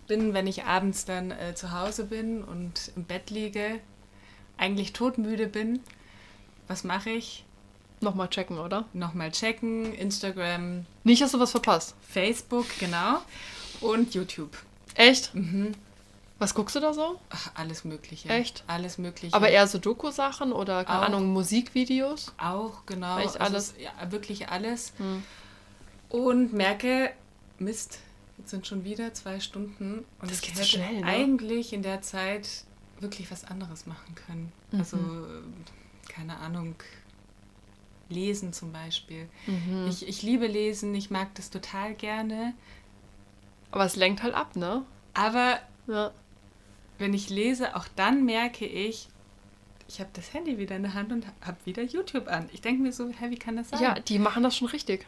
bin, wenn ich abends dann äh, zu Hause bin und im Bett liege, eigentlich todmüde bin. Was mache ich? Nochmal checken, oder? Nochmal checken, Instagram. Nicht, dass du was verpasst. Facebook, genau. Und YouTube. Echt? Mhm. Was guckst du da so? Ach, alles Mögliche. Echt? Alles Mögliche. Aber eher so Doku-Sachen oder, keine auch, Ahnung, Musikvideos? Auch, genau. Echt also alles? ja, wirklich alles. Hm. Und merke, Mist, jetzt sind schon wieder zwei Stunden. Und das ich hätte schnell, ne? eigentlich in der Zeit wirklich was anderes machen können. Mhm. Also, keine Ahnung, lesen zum Beispiel. Mhm. Ich, ich liebe lesen, ich mag das total gerne. Aber es lenkt halt ab, ne? Aber ja. wenn ich lese, auch dann merke ich, ich habe das Handy wieder in der Hand und habe wieder YouTube an. Ich denke mir so, hä, wie kann das sein? Ja, die machen das schon richtig.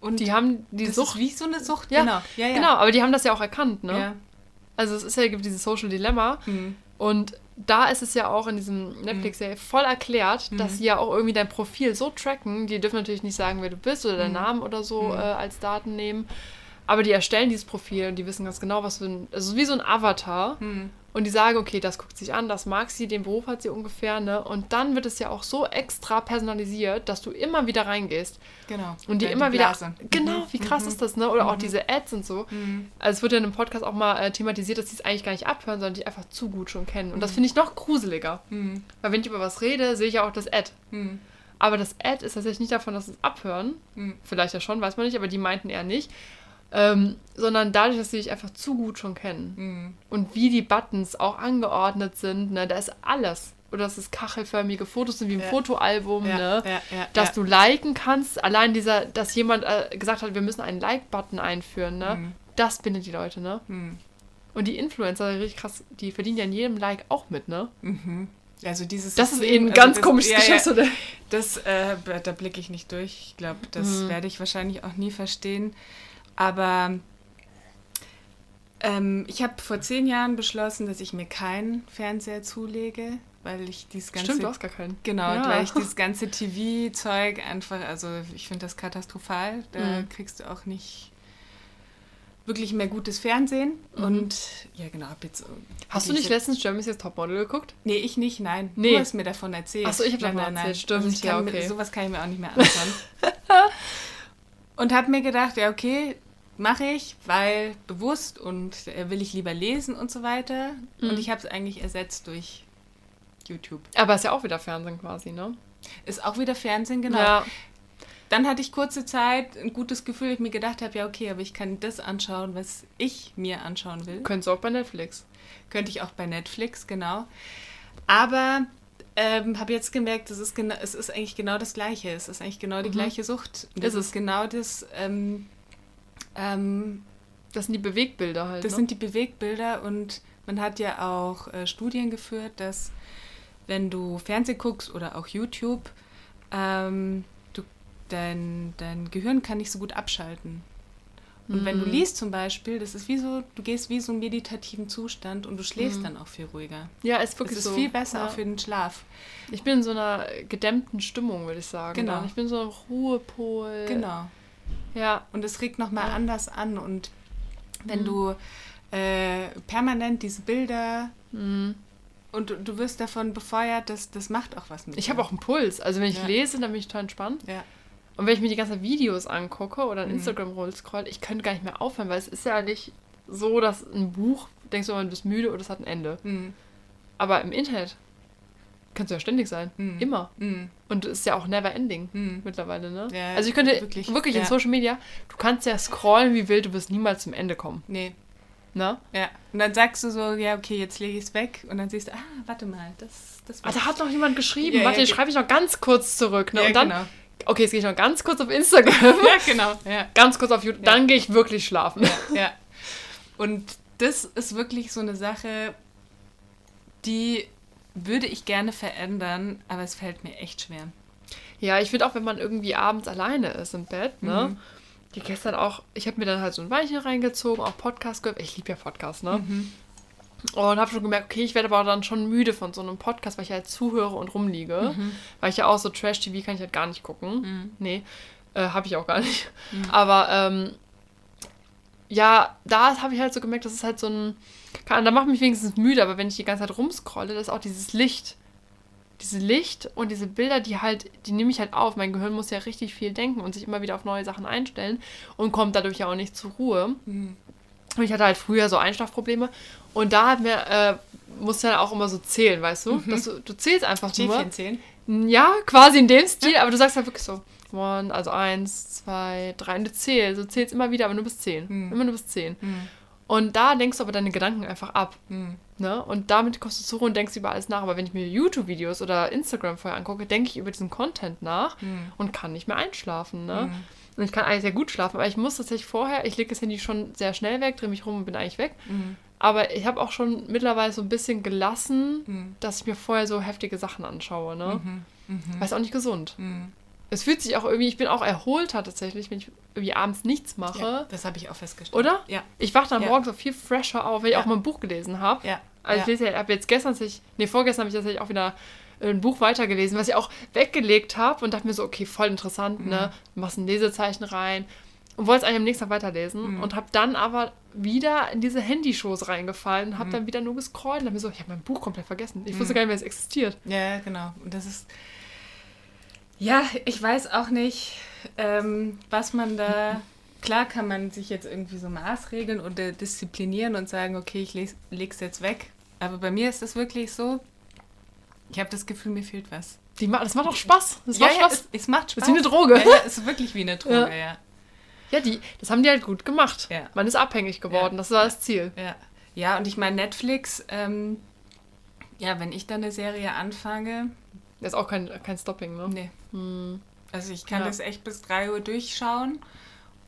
Und die haben die das Sucht. Ist wie so eine Sucht, ja, genau. Ja, ja. Genau, aber die haben das ja auch erkannt, ne? Ja. Also es ist ja gibt dieses Social Dilemma. Mhm. Und da ist es ja auch in diesem Netflix-Serie mhm. voll erklärt, mhm. dass sie ja auch irgendwie dein Profil so tracken. Die dürfen natürlich nicht sagen, wer du bist oder deinen mhm. Namen oder so mhm. äh, als Daten nehmen. Aber die erstellen dieses Profil und die wissen ganz genau, was für ein. Also wie so ein Avatar. Mhm und die sagen, okay, das guckt sich an, das mag sie, den Beruf hat sie ungefähr, ne? Und dann wird es ja auch so extra personalisiert, dass du immer wieder reingehst. Genau. Und die ja, immer die wieder. Genau, wie krass mhm. ist das, ne? Oder mhm. auch diese Ads und so. Mhm. Also es wird ja in einem Podcast auch mal äh, thematisiert, dass sie es eigentlich gar nicht abhören, sondern die einfach zu gut schon kennen. Und das mhm. finde ich noch gruseliger. Mhm. Weil wenn ich über was rede, sehe ich ja auch das Ad. Mhm. Aber das Ad ist tatsächlich nicht davon, dass sie es abhören. Vielleicht ja schon, weiß man nicht, aber die meinten eher nicht. Ähm, sondern dadurch, dass sie dich einfach zu gut schon kennen. Mhm. Und wie die Buttons auch angeordnet sind, ne, da ist alles. Oder dass es kachelförmige Fotos sind wie ein ja. Fotoalbum, ja, ne? Ja, dass du liken kannst. Allein dieser, dass jemand äh, gesagt hat, wir müssen einen Like-Button einführen, ne? Mhm. Das bindet die Leute, ne? Mhm. Und die Influencer, richtig krass, die verdienen ja in jedem Like auch mit, ne? Mhm. Also dieses das ist eben ein also ganz das, komisches ja, Geschäft, oder? Das, äh, da blicke ich nicht durch. Ich glaube, das mhm. werde ich wahrscheinlich auch nie verstehen. Aber ähm, ich habe vor zehn Jahren beschlossen, dass ich mir keinen Fernseher zulege, weil ich dieses ganze. Stimmt, du hast gar keinen. Genau, ja. weil ich dieses ganze TV-Zeug einfach, also ich finde das katastrophal. Da mhm. kriegst du auch nicht wirklich mehr gutes Fernsehen. Mhm. Und ja, genau. Jetzt, hast du nicht letztens Germany's Next Topmodel geguckt? Nee, ich nicht, nein. Nee. Du hast mir davon erzählt. Achso, ich habe davon erzählt, stimmt. Also ja, okay. Mir, sowas kann ich mir auch nicht mehr anschauen. und habe mir gedacht, ja, okay, mache ich, weil bewusst und äh, will ich lieber lesen und so weiter. Mhm. Und ich habe es eigentlich ersetzt durch YouTube. Aber ist ja auch wieder Fernsehen quasi, ne? Ist auch wieder Fernsehen, genau. Ja. Dann hatte ich kurze Zeit ein gutes Gefühl, ich mir gedacht habe, ja, okay, aber ich kann das anschauen, was ich mir anschauen will. Könntest du auch bei Netflix. Könnte ich auch bei Netflix, genau. Aber ähm, habe jetzt gemerkt, es ist, es ist eigentlich genau das Gleiche. Es ist eigentlich genau die mhm. gleiche Sucht. Es ist genau das, ähm, ähm, das sind die Bewegbilder halt. Das ne? sind die Bewegbilder und man hat ja auch äh, Studien geführt, dass wenn du Fernseh guckst oder auch YouTube, ähm, du, dein, dein Gehirn kann nicht so gut abschalten. Und mm. wenn du mhm. liest zum Beispiel, das ist wie so, du gehst wie so einen meditativen Zustand und du schläfst mm. dann auch viel ruhiger. Ja, ist wirklich das ist so. viel besser ja. auch für den Schlaf. Ich bin in so einer gedämmten Stimmung, würde ich sagen. Genau. Dann. Ich bin so ein Ruhepol. Genau. Ja. Und es regt nochmal ja. anders an. Und wenn mhm. du äh, permanent diese Bilder mhm. und du, du, wirst davon befeuert, das, das macht auch was mit Ich habe auch einen Puls. Also wenn ich ja. lese, dann bin ich total entspannt. Ja. Und wenn ich mir die ganzen Videos angucke oder ein mhm. Instagram-Roll scroll, ich könnte gar nicht mehr aufhören, weil es ist ja nicht so, dass ein Buch, denkst du, man bist müde oder es hat ein Ende. Mhm. Aber im Internet kannst du ja ständig sein. Mhm. Immer. Mhm. Und es ist ja auch never ending mhm. mittlerweile, ne? Ja, also ich könnte wirklich, wirklich ja. in Social Media, du kannst ja scrollen wie wild, du wirst niemals zum Ende kommen. Nee. Ne? Ja. Und dann sagst du so, ja, okay, jetzt lege ich es weg und dann siehst du, ah, warte mal, das, das Ah, da hat noch jemand geschrieben. Ja, warte, ja, schreibe ich noch ganz kurz zurück. Ne? und dann, genau. okay, jetzt gehe ich noch ganz kurz auf Instagram. ja, genau. Ganz kurz auf YouTube. Dann gehe ich wirklich schlafen. Ja. Und das ist wirklich so eine Sache, die würde ich gerne verändern, aber es fällt mir echt schwer. Ja, ich finde auch, wenn man irgendwie abends alleine ist im Bett, ne? Mhm. die gestern auch, ich habe mir dann halt so ein Weinchen reingezogen, auch Podcast gehört. Ich liebe ja Podcasts, ne? Mhm. Und habe schon gemerkt, okay, ich werde aber dann schon müde von so einem Podcast, weil ich halt zuhöre und rumliege. Weil ich ja auch so Trash-TV kann ich halt gar nicht gucken. Mhm. Nee, äh, habe ich auch gar nicht. Aber ähm, ja, da habe ich halt so gemerkt, das ist halt so ein. Kann, da macht mich wenigstens müde, aber wenn ich die ganze Zeit rumscrolle, das ist auch dieses Licht. Diese Licht und diese Bilder, die halt, die nehme ich halt auf. Mein Gehirn muss ja richtig viel denken und sich immer wieder auf neue Sachen einstellen und kommt dadurch ja auch nicht zur Ruhe. Mhm. Und ich hatte halt früher so Einschlafprobleme. Und da hat mir, äh, musste dann auch immer so zählen, weißt du? Dass du, du zählst einfach nur. Schäfchen zählen. Ja, quasi in dem Stil, aber du sagst halt wirklich so, one, also eins, zwei, drei, und du zählst, du zählst immer wieder, aber nur bis zehn. Hm. Immer nur bis zehn. Mhm. Und da denkst du aber deine Gedanken einfach ab. Mhm. Ne? Und damit kommst du zur Ruhe und denkst über alles nach. Aber wenn ich mir YouTube-Videos oder Instagram vorher angucke, denke ich über diesen Content nach Mhm. und kann nicht mehr einschlafen. Ne? Mhm. Und ich kann eigentlich sehr gut schlafen, aber ich muss tatsächlich vorher, ich lege das Handy schon sehr schnell weg, drehe mich rum und bin eigentlich weg. Mhm. Aber ich habe auch schon mittlerweile so ein bisschen gelassen, Mhm. dass ich mir vorher so heftige Sachen anschaue. Ne? Mhm. Mhm. Weil es auch nicht gesund. Mhm. Es fühlt sich auch irgendwie, ich bin auch erholter tatsächlich, wenn ich irgendwie abends nichts mache. Ja, das habe ich auch festgestellt. Oder? Ja. Ich wache dann Ja. morgens auch viel fresher auf, weil ich auch mal ein Buch gelesen habe. Ja. Also ich lese ja, habe jetzt gestern, tatsächlich- nee, vorgestern habe ich tatsächlich auch wieder ein Buch weitergelesen, was ich auch weggelegt habe und dachte mir so, okay, voll interessant, Mhm. ne? Du machst ein Lesezeichen rein und wollte es eigentlich am nächsten Tag weiterlesen Mhm. und habe dann aber wieder in diese Handyshows reingefallen und habe Mhm. dann wieder nur gescrollt und habe mir so, ich habe mein Buch komplett vergessen. Ich Mhm. wusste gar nicht mehr, dass es existiert. Ja, genau. Und das ist. Ja, ich weiß auch nicht, ähm, was man da. Klar kann man sich jetzt irgendwie so maßregeln oder disziplinieren und sagen, okay, ich leg's jetzt weg. Aber bei mir ist das wirklich so. Ich habe das Gefühl, mir fehlt was. Die, das macht auch Spaß. Das ja, macht ja, Spaß. es, es macht Das Spaß. ist wie eine Droge. Ja, ja, es ist wirklich wie eine Droge, ja. Ja, die, das haben die halt gut gemacht. Ja. Man ist abhängig geworden, das war das Ziel. Ja, ja und ich meine, Netflix, ähm, ja, wenn ich dann eine Serie anfange, Das ist auch kein, kein Stopping, ne? nee. Hm. Also ich kann Ja. das echt bis 3 Uhr durchschauen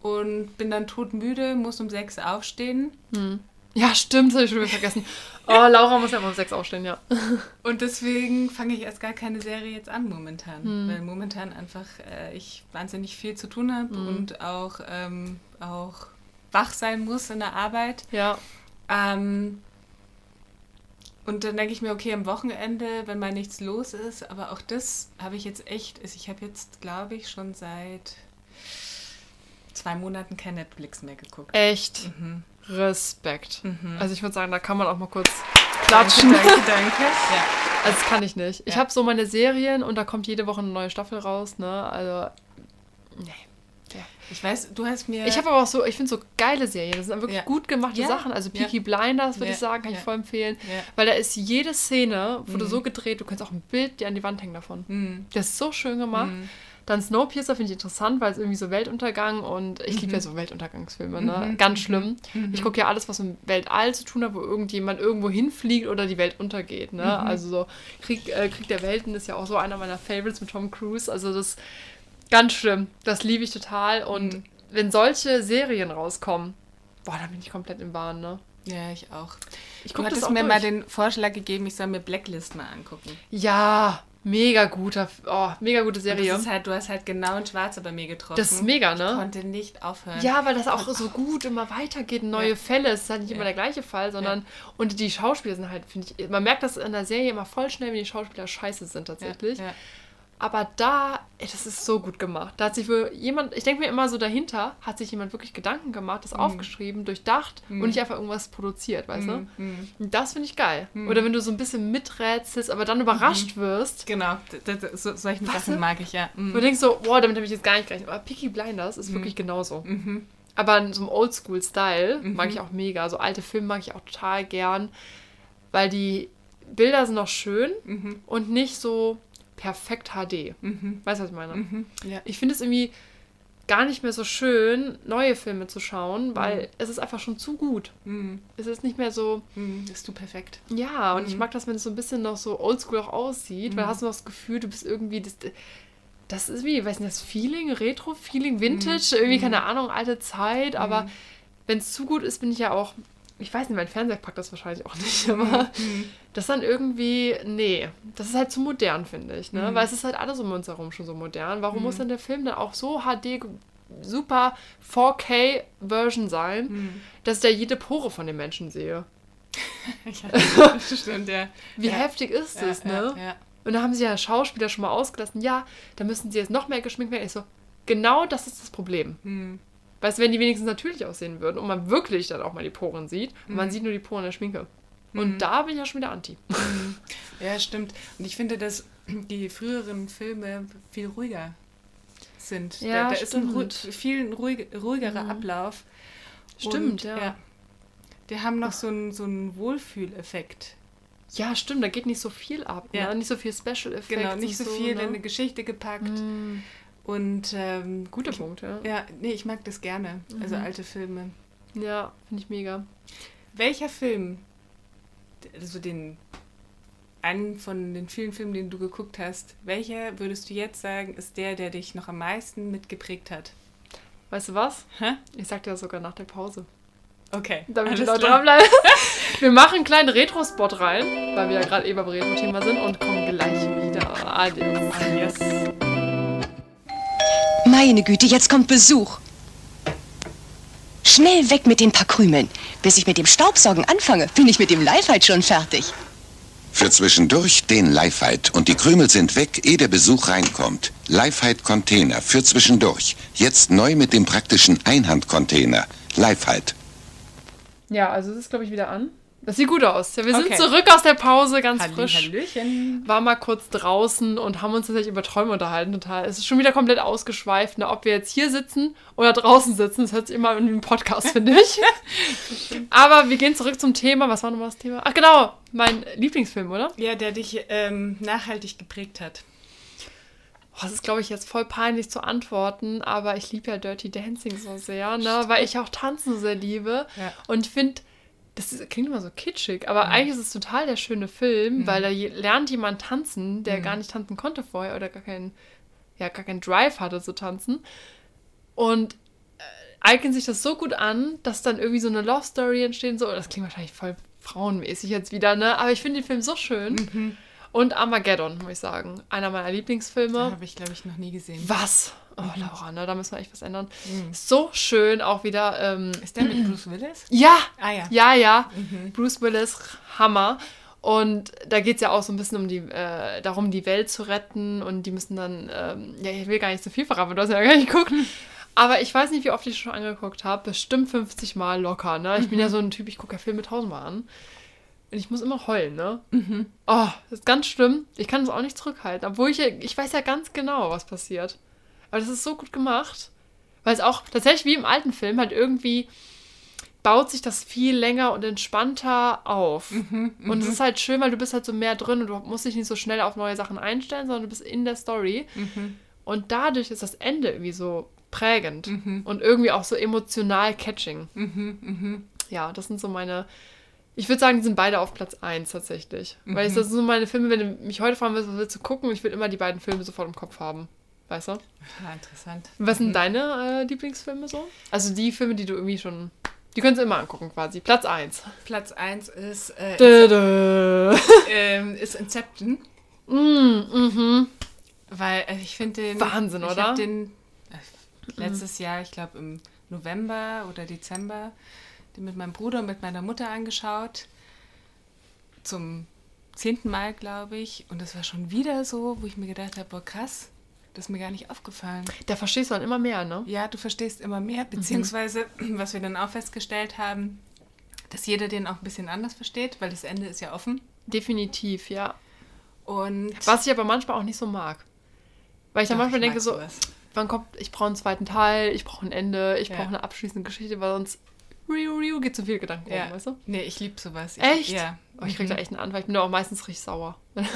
und bin dann todmüde, muss um 6 aufstehen. Hm. Ja, stimmt, das habe ich schon wieder vergessen. Oh, Laura muss ja immer um sechs aufstehen, ja. Und deswegen fange ich erst gar keine Serie jetzt an momentan. Hm. Weil momentan einfach äh, ich wahnsinnig viel zu tun habe Hm. und auch, ähm, auch wach sein muss in der Arbeit. Ja. Ähm, und dann denke ich mir, okay, am Wochenende, wenn mal nichts los ist, aber auch das habe ich jetzt echt, ich habe jetzt, glaube ich, schon seit zwei Monaten kein Netflix mehr geguckt. Echt Mhm. Respekt. Mhm. Also ich würde sagen, da kann man auch mal kurz klatschen. Danke, danke, danke. Ja. Also das kann ich nicht. Ich Ja. habe so meine Serien und da kommt jede Woche eine neue Staffel raus, ne? Also. Nee. Ich weiß, du hast mir. Ich habe aber auch so, ich finde so geile Serien. Das sind wirklich Ja. gut gemachte Ja. Sachen. Also Ja. Peaky Blinders, würde Ja. ich sagen, kann ich Ja. voll empfehlen. Ja. Weil da ist jede Szene, wurde Mhm. so gedreht, du kannst auch ein Bild dir an die Wand hängen davon. Mhm. Das ist so schön gemacht. Mhm. Dann Snowpiercer finde ich interessant, weil es irgendwie so Weltuntergang und ich liebe Mhm. ja so Weltuntergangsfilme, ne? Mhm. Ganz schlimm. Mhm. Ich gucke ja alles, was mit Weltall zu tun hat, wo irgendjemand irgendwo hinfliegt oder die Welt untergeht, ne? Mhm. Also so Krieg, äh, Krieg der Welten ist ja auch so einer meiner Favorites mit Tom Cruise. Also das ganz schlimm. Das liebe ich total. Und Mhm. wenn solche Serien rauskommen, boah, da bin ich komplett im Wahn, ne? Ja, ich auch. Ich Du hattest auch mir durch. mal den Vorschlag gegeben, ich soll mir Blacklist mal angucken. Ja, mega guter, oh, mega gute Und Serie. Halt, du hast halt genau ein Schwarzer bei mir getroffen. Das ist mega, Ich ne? konnte nicht aufhören. Ja, weil das auch so gut immer weitergeht, neue Ja. Fälle. Es ist halt nicht immer Ja. der gleiche Fall, sondern und die Schauspieler sind halt, finde ich, man merkt das in der Serie immer voll schnell, wenn die Schauspieler scheiße sind tatsächlich. Aber da, das ist so gut gemacht. Da hat sich wohl jemand, ich denke mir immer so dahinter, hat sich jemand wirklich Gedanken gemacht, das aufgeschrieben, durchdacht Mhm. und nicht einfach irgendwas produziert, weißt Mhm, mhm. du? Und das finde ich geil. Mhm. Oder wenn du so ein bisschen miträtselst, aber dann überrascht wirst. Genau, d- d- so, solche? Sachen mag ich ja. Mhm. Du denkst so, boah, damit habe ich jetzt gar nicht gerechnet. Aber Peaky Blinders ist Mhm. wirklich genauso. Mhm. Aber in so einem Oldschool-Style Mhm. mag ich auch mega. So alte Filme mag ich auch total gern, weil die Bilder sind noch schön Mhm. und nicht so perfekt HD. Mhm. Weißt du, was ich meine? Mhm. Ja. Ich finde es irgendwie gar nicht mehr so schön, neue Filme zu schauen, weil Mhm. es ist einfach schon zu gut. Mhm. Es ist nicht mehr so, Mhm. Bist du perfekt. ja, und Mhm. ich mag das, wenn es so ein bisschen noch so oldschool auch aussieht, weil Mhm. hast du noch das Gefühl, du bist irgendwie, das, das ist wie, weiß nicht, das Feeling, Retro-Feeling, Vintage, irgendwie, Mhm. keine Ahnung, alte Zeit, aber Mhm. wenn es zu gut ist, bin ich ja auch, ich weiß nicht, mein Fernseher packt das wahrscheinlich auch nicht, aber Mhm. das dann irgendwie, nee, das ist halt zu modern, finde ich, ne? Mhm. Weil es ist halt alles um uns herum schon so modern. Warum Mhm. muss dann der Film dann auch so HD super 4K-Version sein, Hm. dass ich da jede Pore von den Menschen sehe. ja, das stimmt, ja. Wie ja. heftig ist das, ja, ne? Ja, ja. Und da haben sie ja Schauspieler schon mal ausgelassen, ja, da müssen sie jetzt noch mehr geschminkt werden. Ich so, genau das ist das Problem. Weißt du, wenn die wenigstens natürlich aussehen würden und man wirklich dann auch mal die Poren sieht und Mhm. man sieht nur die Poren der Schminke. Und da bin ich ja schon wieder anti. Ja, stimmt. Und ich finde, dass die früheren Filme viel ruhiger sind. Ja, da, da ist ein ru stimmt. Mhm. viel ruhig, ruhigerer Ablauf. Stimmt, Und, ja. Die haben noch so einen, so einen Wohlfühleffekt. Ja, stimmt, da geht nicht so viel ab, Ja. ne? Nicht so viel Special Effects. Genau, nicht so und viel ne? in eine Geschichte gepackt. Mm, Und ähm, Guter Punkt, ja. ja, nee, ich mag das gerne. Also Mhm. alte Filme. Ja, finde ich mega. Welcher Film, also den einen von den vielen Filmen, den du geguckt hast, welcher würdest du jetzt sagen, ist der, der dich noch am meisten mitgeprägt hat? Weißt du was? Hä? Ich sag dir das sogar nach der Pause. Okay. Damit die Leute dranbleiben. Wir machen einen kleinen Retro-Spot rein, weil wir ja gerade eben beim Retro-Thema sind und kommen gleich wieder. Adios. Yes. Meine Güte, jetzt kommt Besuch. Schnell weg mit den paar Krümeln. Bis ich mit dem Staubsaugen anfange, bin ich mit dem Lifehide schon fertig. Für zwischendurch den Lifehide und die Krümel sind weg, ehe der Besuch reinkommt. Lifehide Container für zwischendurch. Jetzt neu mit dem praktischen Einhandcontainer. Lifehide. Ja, also es ist, glaube ich, wieder an. Das sieht gut aus. Ja, wir sind Okay. zurück aus der Pause, ganz Halli, frisch. Hallöchen. War mal kurz draußen und haben uns tatsächlich über Träume unterhalten. Total. Es ist schon wieder komplett ausgeschweift, ne? ob wir jetzt hier sitzen oder draußen sitzen. Das hört sich immer in einem Podcast, finde ich. Aber wir gehen zurück zum Thema. Was war nochmal das Thema? Ach genau, mein Lieblingsfilm, oder? Ja, der dich ähm, nachhaltig geprägt hat. Oh, das ist, glaube ich, jetzt voll peinlich zu antworten, aber ich liebe ja Dirty Dancing so sehr, ne? weil ich auch Tanzen so sehr liebe. Ja. Und finde, das ist, klingt immer so kitschig, aber eigentlich ist es total der schöne Film, weil da je, lernt jemand tanzen, der gar nicht tanzen konnte vorher oder gar keinen, ja, gar keinen Drive hatte zu tanzen. Und äh, eignet sich das so gut an, dass dann irgendwie so eine Love Story entsteht und so. Das klingt wahrscheinlich voll frauenmäßig jetzt wieder, ne? Aber ich finde den Film so schön. Und Armageddon, muss ich sagen. Einer meiner Lieblingsfilme. Habe ich, glaube ich, noch nie gesehen. Was? Oh, Laura, ne, da müssen wir echt was ändern. So schön auch wieder. Ähm, Ist der mit Bruce Willis? ja, Ah ja. ja, ja. Bruce Willis, Hammer. Und da geht es ja auch so ein bisschen um die, äh, darum, die Welt zu retten. Und die müssen dann, ähm, ja, ich will gar nicht so viel verraten, du hast ja gar nicht geguckt. Aber ich weiß nicht, wie oft ich schon angeguckt habe. Bestimmt 50 Mal locker, ne? Ich bin ja so ein Typ, ich gucke ja Filme tausendmal an. Und ich muss immer heulen, ne? Oh, das ist ganz schlimm. Ich kann das auch nicht zurückhalten. Obwohl ich ja, ich weiß ja ganz genau, was passiert. Aber das ist so gut gemacht. Weil es auch tatsächlich wie im alten Film halt irgendwie baut sich das viel länger und entspannter auf. und es ist halt schön, weil du bist halt so mehr drin und du musst dich nicht so schnell auf neue Sachen einstellen, sondern du bist in der Story. Und dadurch ist das Ende irgendwie so prägend und irgendwie auch so emotional catching. Ja, das sind so meine. Ich würde sagen, die sind beide auf Platz 1 tatsächlich. Weil das sind so meine Filme, wenn du mich heute fragen willst, was willst du gucken, ich würde immer die beiden Filme sofort im Kopf haben. Weißt du? Ah, interessant. Was sind deine äh, Lieblingsfilme so? Also die Filme, die du irgendwie schon. Die kannst du immer angucken quasi. Platz 1. Platz 1 ist, äh, Dö, dö. ähm, ist Inception. mm, mhm. Weil äh, ich finde den. Wahnsinn, ich oder? den äh, letztes Jahr, ich glaube im November oder Dezember, den mit meinem Bruder und mit meiner Mutter angeschaut. Zum zehnten Mal, glaube ich. Und das war schon wieder so, wo ich mir gedacht habe, boah, krass, das ist mir gar nicht aufgefallen. Da verstehst du dann immer mehr, ne? Ja, du verstehst immer mehr, beziehungsweise, was wir dann auch festgestellt haben, dass jeder den auch ein bisschen anders versteht, weil das Ende ist ja offen. Definitiv, ja. Und Was ich aber manchmal auch nicht so mag. Weil ich dann Doch, manchmal denke so, sowas. wann kommt, ich brauche einen zweiten Teil, ich brauche ein Ende, ich Ja. brauche eine abschließende Geschichte, weil sonst riu, riu, geht zu viel Gedanken ja. rum, weißt du? Nee, ich liebe sowas. Ich, Echt? Ja. Oh, ich krieg da echt einen Anfall. Ich bin da auch meistens richtig sauer.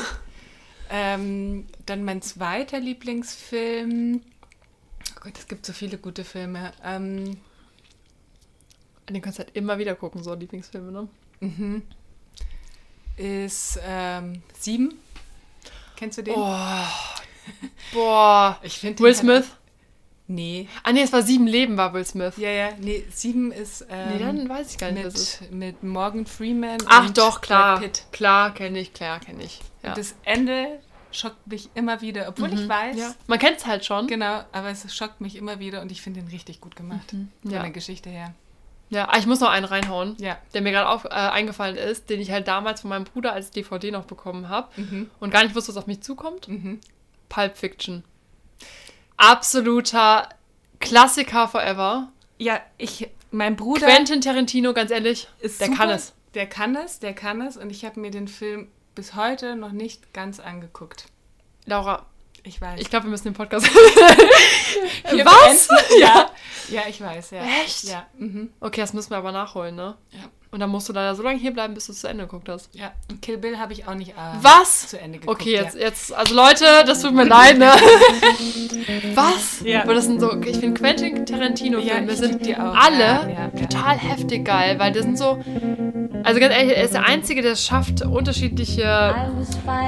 Ähm, dann mein zweiter Lieblingsfilm. Oh Gott, es gibt so viele gute Filme. Ähm, Den kannst du halt immer wieder gucken, so Lieblingsfilme, ne? ist ähm, Sieben. Kennst du den? Oh. Boah. Ich finde Will Smith? Nee. Ah, nee, es war Sieben Leben, war Will Smith. Ja, ja, nee, Sieben ist ähm, nee, dann weiß ich gar nicht, was es ist. mit, mit Morgan Freeman Ach und doch, klar. Klar, kenne ich, klar, kenne ich. Ja. Und das Ende schockt mich immer wieder, obwohl ich weiß, Ja. Man kennt es halt schon. genau, aber es schockt mich immer wieder und ich finde ihn richtig gut gemacht. Von Ja. der Geschichte her. Ja, ah, ich muss noch einen reinhauen, Ja. der mir gerade äh, eingefallen ist, den ich halt damals von meinem Bruder als DVD noch bekommen habe Mhm. und gar nicht wusste, was auf mich zukommt. Pulp Fiction. Absoluter Klassiker forever. Ja, ich, mein Bruder Quentin Tarantino, ganz ehrlich, ist der super, kann es. Der kann es, der kann es und ich habe mir den Film bis heute noch nicht ganz angeguckt. Laura, Ich weiß. ich glaube, wir müssen den Podcast. Hier was? beenden. Ja. Ja, ich weiß, ja. Echt? Ja. Mhm. Okay, das müssen wir aber nachholen, ne? Ja. Und dann musst du leider so lange hier bleiben, bis du es zu Ende geguckt hast. ja. Und Kill Bill habe ich auch nicht äh, Was? zu Ende geguckt. Okay, jetzt, ja. jetzt, also Leute, das tut mir leid, ne? Was? Ja. Aber das sind so, ich finde Quentin Tarantino-Filme Ja, sind die auch. alle Ja, ja, ja. total heftig geil, weil das sind so, also ganz ehrlich, er ist der Einzige, der es schafft, unterschiedliche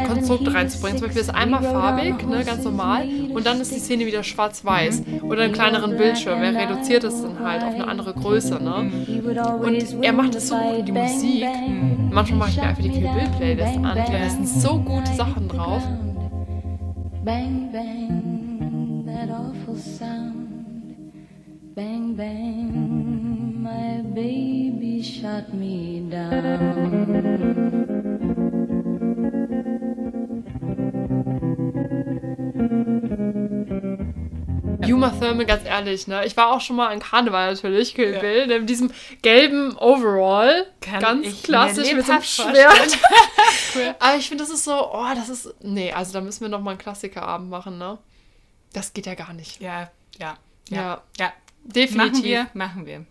Konstrukte reinzubringen. Zum Beispiel ist einmal farbig, ne, ganz normal, und dann ist die Szene wieder schwarz-weiß oder einen kleineren Bildschirm. Er reduziert es dann halt auf eine andere Größe, ne? Und er macht es so und die Musik. Manchmal mache ich mir einfach die Kill Bill Playlist an. Da sind so gute Sachen drauf. Bang, bang, that awful sound. Bang, bang, my baby shot me down. Uma Thurman, ganz ehrlich, ne? Ich war auch schon mal an Karneval natürlich, Kill Bill, ne, mit diesem gelben Overall. Kann ganz klassisch mit lebhaft Schwert. Aber ich finde, das ist so, oh, das ist. Nee, also da müssen wir noch mal einen Klassikerabend machen, ne? Das geht ja gar nicht. Ja, ja. Ja. Ja. ja. Definitiv. Machen wir, machen wir.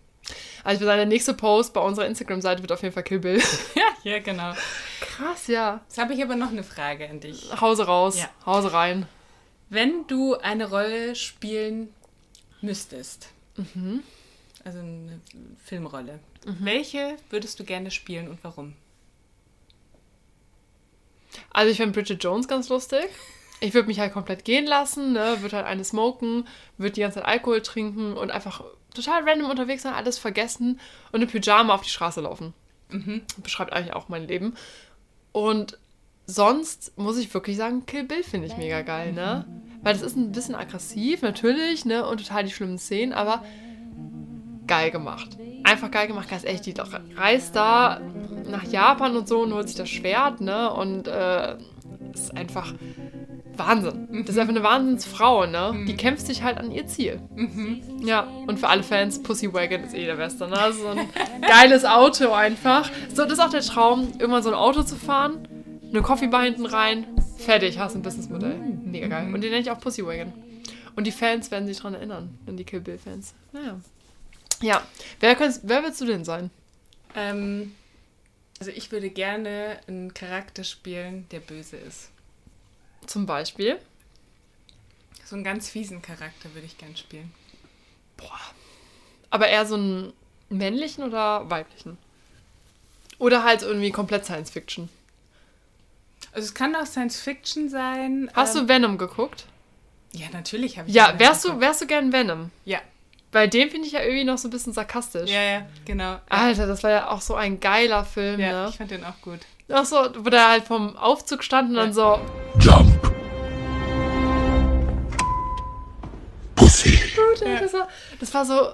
Also für seine nächste Post bei unserer Instagram-Seite wird auf jeden Fall Kill Bill. Ja, ja, genau. Krass, ja. Jetzt habe ich aber noch eine Frage an dich. Hause raus, Ja. Hause rein. Wenn du eine Rolle spielen müsstest, Mhm. also eine Filmrolle, welche würdest du gerne spielen und warum? Also ich finde Bridget Jones ganz lustig. Ich würde mich halt komplett gehen lassen, ne? würde halt eine smoken, würde die ganze Zeit Alkohol trinken und einfach total random unterwegs sein, alles vergessen und im Pyjama auf die Straße laufen. Beschreibt eigentlich auch mein Leben. Und sonst muss ich wirklich sagen, Kill Bill finde ich mega geil, ne? Weil das ist ein bisschen aggressiv, natürlich, ne? Und total die schlimmen Szenen, aber geil gemacht. Einfach geil gemacht, ganz echt. Die reist da nach Japan und so und holt sich das Schwert, ne? Und äh, ist einfach Wahnsinn. Das ist einfach eine Wahnsinnsfrau, ne? Die kämpft sich halt an ihr Ziel. Ja, und für alle Fans, Pussy Wagon ist eh der Beste, ne? So ein geiles Auto einfach. So, das ist auch der Traum, irgendwann so ein Auto zu fahren, eine Coffeebar hinten rein, fertig, hast ein Businessmodell. Mega geil. Und den nenne ich auch Pussy Wagon. Und die Fans werden sich dran erinnern, an die Kill Bill Fans. Naja. Ja, wer, wer willst du denn sein? Ähm, also ich würde gerne einen Charakter spielen, der böse ist. Zum Beispiel. So einen ganz fiesen Charakter würde ich gerne spielen. Boah. Aber eher so einen männlichen oder weiblichen? Oder halt irgendwie komplett Science Fiction. Also es kann auch Science Fiction sein. Hast ähm, du Venom geguckt? Ja, natürlich habe ich. Ja, Venom wärst du, geguckt. wärst du gern Venom? Ja, Bei dem finde ich ja irgendwie noch so ein bisschen sarkastisch. ja, ja, genau. Alter, das war ja auch so ein geiler Film, Ja, ne? ich fand den auch gut. Ach so, wo der halt vom Aufzug stand und dann so, Jump. Pussy. das, war, das war so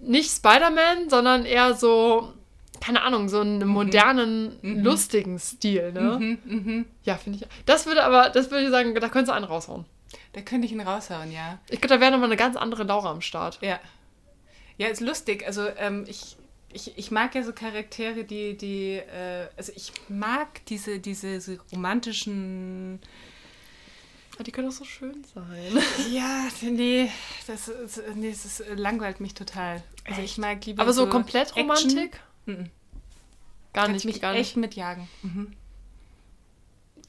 nicht Spider-Man, sondern eher so, keine Ahnung, so einen modernen, lustigen Stil, ne? Ja, finde ich. Das würde aber, das würde ich sagen, da könntest du einen raushauen. Da könnte ich ihn raushauen, ja. Ich glaube, da wäre nochmal eine ganz andere Laura am Start. Ja. Ja, ist lustig. Also ähm, ich, ich, ich mag ja so Charaktere, die, die, äh, also ich mag diese, diese, so romantischen, Ah, Die können doch so schön sein. ja, nee, das, ist, nee, das ist, langweilt mich total. Also ich mag lieber Aber so komplett Action. Romantik? Mhm. Gar Kannst nicht, mich gar echt nicht. mitjagen. Mhm.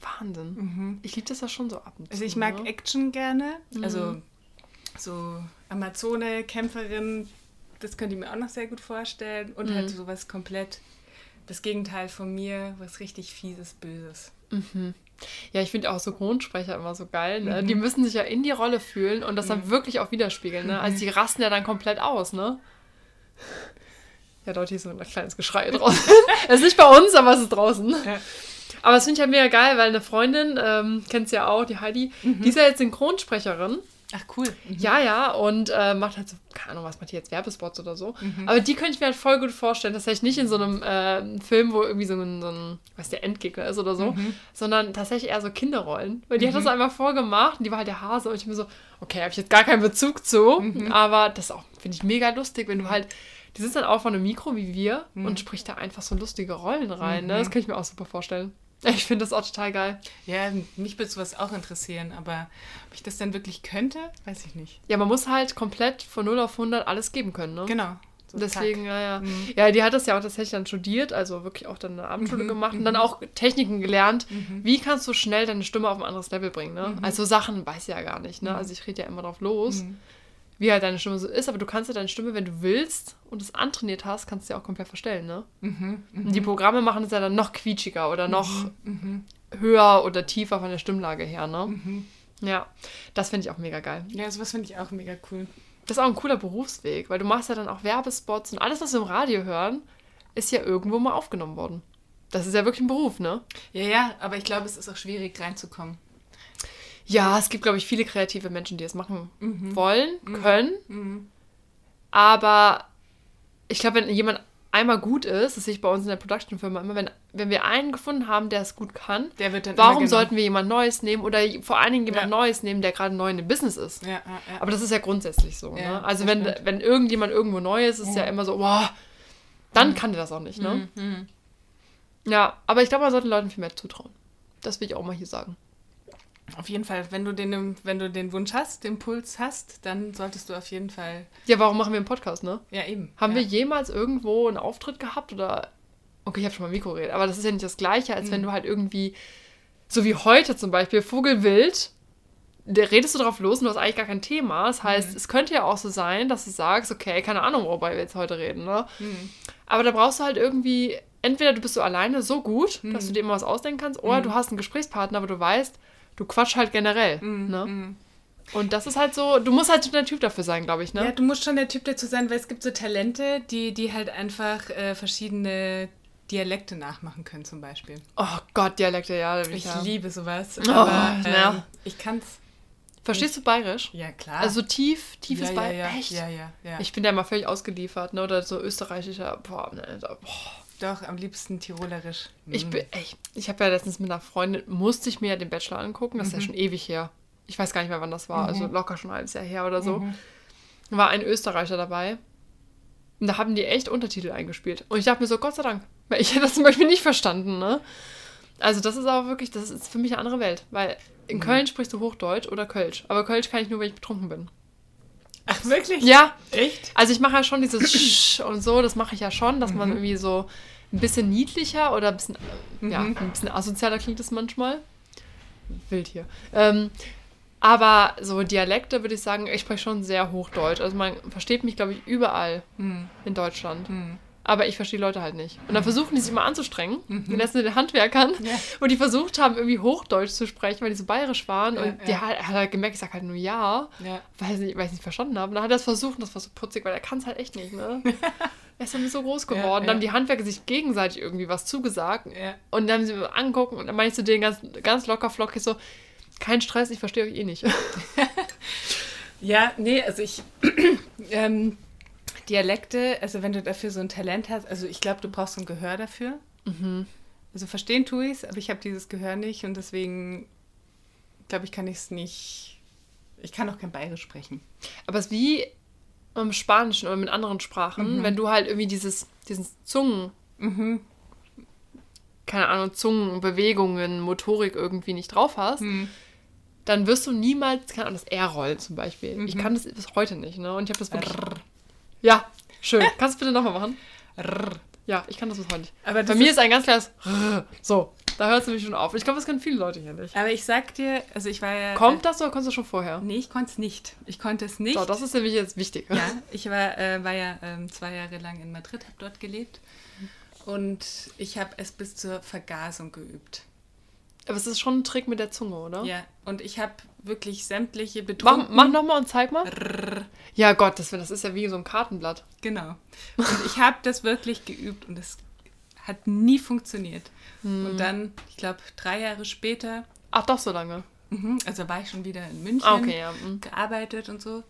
Wahnsinn. Ich liebe das ja schon so ab und zu. Also ich mag ne? Action gerne. Also so Amazone, Kämpferin, das könnte ich mir auch noch sehr gut vorstellen. Und halt sowas komplett das Gegenteil von mir, was richtig fieses, böses. Ja, ich finde auch so Grundsprecher immer so geil. Ne? Mhm. Die müssen sich ja in die Rolle fühlen und das dann wirklich auch widerspiegeln. Ne? Also die rasten ja dann komplett aus, ne? Ja, ist so ein kleines Geschrei draußen. es ist nicht bei uns, aber es ist draußen. Ja. Aber das finde ich ja mega geil, weil eine Freundin, ähm, kennst ja auch, die Heidi, die ist ja jetzt Synchronsprecherin. Ach, cool. Mhm. Ja, ja, und äh, macht halt so, keine Ahnung, was macht die jetzt, Werbespots oder so. Mhm. Aber die könnte ich mir halt voll gut vorstellen, tatsächlich nicht in so einem äh, Film, wo irgendwie so ein, so ein, was der Endgegner ist oder so, Mhm. sondern tatsächlich eher so Kinderrollen. Weil die hat das so einmal vorgemacht und die war halt der Hase und ich bin so, okay, habe ich jetzt gar keinen Bezug zu, Mhm. aber das auch, finde ich mega lustig, wenn du halt, die sitzt dann auch vor einem Mikro wie wir Mhm. und spricht da einfach so lustige Rollen rein. Ne? Das kann ich mir auch super vorstellen. Ich finde das auch total geil. Ja, mich würde sowas auch interessieren, aber ob ich das dann wirklich könnte, weiß ich nicht. Ja, man muss halt komplett von 0 auf 100 alles geben können, ne? Genau. So Deswegen, zack. ja, ja. Mhm. Ja, die hat das ja auch tatsächlich dann studiert, also wirklich auch dann eine Abendschule gemacht und dann auch Techniken gelernt. Mhm. Wie kannst du schnell deine Stimme auf ein anderes Level bringen, ne? Also Sachen weiß ich ja gar nicht, Mhm. ne? Also ich rede ja immer drauf los, wie halt deine Stimme so ist, aber du kannst ja deine Stimme, wenn du willst und es antrainiert hast, kannst du ja auch komplett verstellen, ne? Mhm, Und die Programme machen es ja dann noch quietschiger oder noch höher oder tiefer von der Stimmlage her, ne? Mhm. Ja, das finde ich auch mega geil. Ja, sowas finde ich auch mega cool. Das ist auch ein cooler Berufsweg, weil du machst ja dann auch Werbespots und alles, was wir im Radio hören, ist ja irgendwo mal aufgenommen worden. Das ist ja wirklich ein Beruf, ne? Ja, ja, aber ich glaube, es ist auch schwierig reinzukommen. Ja, es gibt, glaube ich, viele kreative Menschen, die es machen wollen, können. Aber ich glaube, wenn jemand einmal gut ist, das sehe ich bei uns in der Production-Firma immer, wenn, wenn wir einen gefunden haben, der es gut kann, warum sollten wir jemand Neues nehmen oder vor allen Dingen jemand Ja. Neues nehmen, der gerade neu in dem Business ist? Ja, ja. Aber das ist ja grundsätzlich so. Ne? Also wenn, stimmt. wenn irgendjemand irgendwo neu ist, ist ja immer so, wow, dann kann der das auch nicht, ne? Mhm, Ja, aber ich glaube, man sollte Leuten viel mehr zutrauen. Das will ich auch mal hier sagen. Auf jeden Fall, wenn du, den, wenn du den Wunsch hast, den Impuls hast, dann solltest du auf jeden Fall. Ja, warum machen wir einen Podcast, ne? Ja, eben. Haben ja. wir jemals irgendwo einen Auftritt gehabt oder. Okay, ich habe schon mal Mikro geredet, aber das ist ja nicht das Gleiche, als Mhm. wenn du halt irgendwie, so wie heute zum Beispiel, Vogelwild, da redest du drauf los und du hast eigentlich gar kein Thema. Das heißt, Mhm. es könnte ja auch so sein, dass du sagst, okay, keine Ahnung, worüber wir jetzt heute reden, ne? Mhm. Aber da brauchst du halt irgendwie, entweder du bist so alleine so gut, Mhm. dass du dir immer was ausdenken kannst, oder du hast einen Gesprächspartner, aber du weißt, du quatsch halt generell, Mhm. ne? Und das ist halt so, du musst halt der Typ dafür sein, glaube ich, ne? Ja, du musst schon der Typ dazu sein, weil es gibt so Talente, die, die halt einfach äh, verschiedene Dialekte nachmachen können, zum Beispiel. Oh Gott, Dialekte, ja. Ich ja. liebe sowas. Oh, aber ja. ähm, ich kann's. Verstehst du Bayerisch? Ja, klar. Also tief, tiefes ja, ja, Bayerisch. ja, Echt? ja, ja, ja. Ich bin da immer völlig ausgeliefert, ne? Oder so österreichischer. Boah, ne, boah. Doch, am liebsten tirolerisch. Ich, bin- ey, ich habe ja letztens mit einer Freundin, musste ich mir ja den Bachelor angucken. Das ist ja schon ewig her. Ich weiß gar nicht mehr, wann das war. Also locker schon ein halbes Jahr her oder so. War ein Österreicher dabei. Und da haben die echt Untertitel eingespielt. Und ich dachte mir so, Gott sei Dank. Weil ich hätte das zum Beispiel nicht verstanden, ne? Also das ist aber wirklich, das ist für mich eine andere Welt. Weil in Köln sprichst du Hochdeutsch oder Kölsch. Aber Kölsch kann ich nur, wenn ich betrunken bin. Ach, wirklich? Ja, Echt? also ich mache ja schon dieses Sch und so, das mache ich ja schon, dass man irgendwie so ein bisschen niedlicher oder ein bisschen, ja, ein bisschen asozialer klingt es manchmal. Wild hier. Ähm, aber so Dialekte würde ich sagen, ich spreche schon sehr Hochdeutsch. Also man versteht mich, glaube ich, überall in Deutschland. Aber ich verstehe Leute halt nicht. Und dann versuchen die sich immer anzustrengen. Die letzten den Handwerkern, wo die versucht haben, irgendwie Hochdeutsch zu sprechen, weil die so bayerisch waren. und ja. der hat, hat halt gemerkt, ich sag halt nur ja, Ja. weil, ich es nicht verstanden habe. Und dann hat er es versucht und das war so putzig, weil er kann es halt echt nicht, ne? er ist dann so groß geworden. Ja, Dann haben ja. die Handwerker sich gegenseitig irgendwie was zugesagt. Ja. Und dann haben sie mir angucken und dann meine ich zu denen ganz, ganz locker flockig so, kein Stress, ich verstehe euch eh nicht. Ja, nee, also ich. ähm, Dialekte, also wenn du dafür so ein Talent hast, also ich glaube, du brauchst so ein Gehör dafür. Also verstehen tue ich es, aber ich habe dieses Gehör nicht und deswegen glaube ich, kann ich es nicht. Ich kann auch kein Bayerisch sprechen. Aber es ist wie im Spanischen oder mit anderen Sprachen, wenn du halt irgendwie dieses, diesen Zungen, keine Ahnung, Zungenbewegungen, Motorik irgendwie nicht drauf hast, dann wirst du niemals, keine Ahnung, das R rollen zum Beispiel. Ich kann das bis heute nicht, ne? Und ich habe das wirklich. Ja, schön. Kannst du bitte nochmal machen? Ja, ich kann das bis heute nicht. Aber Bei mir ist- ein ganz klares So, da hört es nämlich schon auf. Ich glaube, das können viele Leute hier nicht. Aber ich sag dir, also ich war ja. Kommt das oder kommst du schon vorher? Nee, ich konnte es nicht. Ich konnte es nicht. So, das ist nämlich jetzt wichtig. Ja, ich war, äh, war ja ähm, zwei Jahre lang in Madrid, habe dort gelebt. Und ich habe es bis zur Vergasung geübt. Aber es ist schon ein Trick mit der Zunge, oder? Ja, und ich habe wirklich sämtliche Mach, betrunken... mach nochmal und zeig mal. Ja, Gott, das, das ist ja wie so ein Kartenblatt. Genau. Und ich habe das wirklich geübt und es hat nie funktioniert. Hm. Und dann, ich glaube, drei Jahre später, Ach, doch so lange. mhm, also war ich schon wieder in München, Ah, okay, ja. mhm. gearbeitet und so.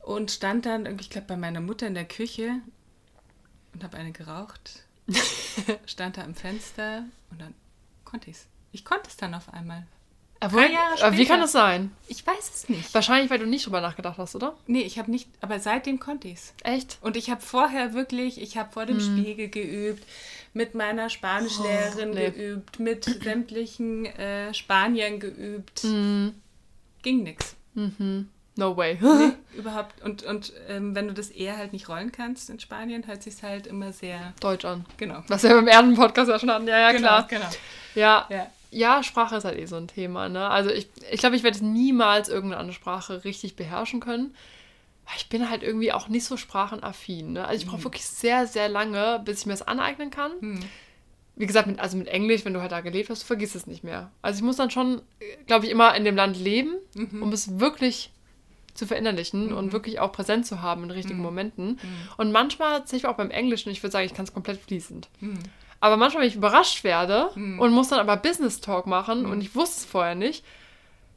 Und stand dann, ich glaube, bei meiner Mutter in der Küche und habe eine geraucht. stand da am Fenster und dann konnte ich es. Ich konnte es dann auf einmal. Aber, aber wie kann das sein? Ich weiß es nicht. Wahrscheinlich, weil du nicht drüber nachgedacht hast, oder? Nee, ich habe nicht, aber seitdem konnte ich es. Echt? Und ich habe vorher wirklich, ich habe vor dem Spiegel geübt, mit meiner Spanischlehrerin nee. geübt, mit sämtlichen äh, Spaniern geübt. Ging nix. No way. Überhaupt. Und, und ähm, wenn du das eher halt nicht rollen kannst in Spanien, hört sich halt immer sehr. Deutsch an. Genau. Was wir beim ersten Podcast ja schon hatten. Ja, ja, klar. Genau. Ja. Ja. Ja, Sprache ist halt eh so ein Thema. Ne? Also ich glaube, ich, glaub, ich werde niemals irgendeine andere Sprache richtig beherrschen können. Weil Ich bin halt irgendwie auch nicht so sprachenaffin. Ne? Also ich brauche wirklich sehr, sehr lange, bis ich mir das aneignen kann. Wie gesagt, mit, also mit Englisch, wenn du halt da gelebt hast, du vergisst es nicht mehr. Also ich muss dann schon, glaube ich, immer in dem Land leben, um es wirklich zu verinnerlichen und wirklich auch präsent zu haben in richtigen Momenten. Und manchmal, tatsächlich auch beim Englischen, ich würde sagen, ich kann es komplett fließend. Aber manchmal, wenn ich überrascht werde und muss dann aber Business Talk machen und ich wusste es vorher nicht,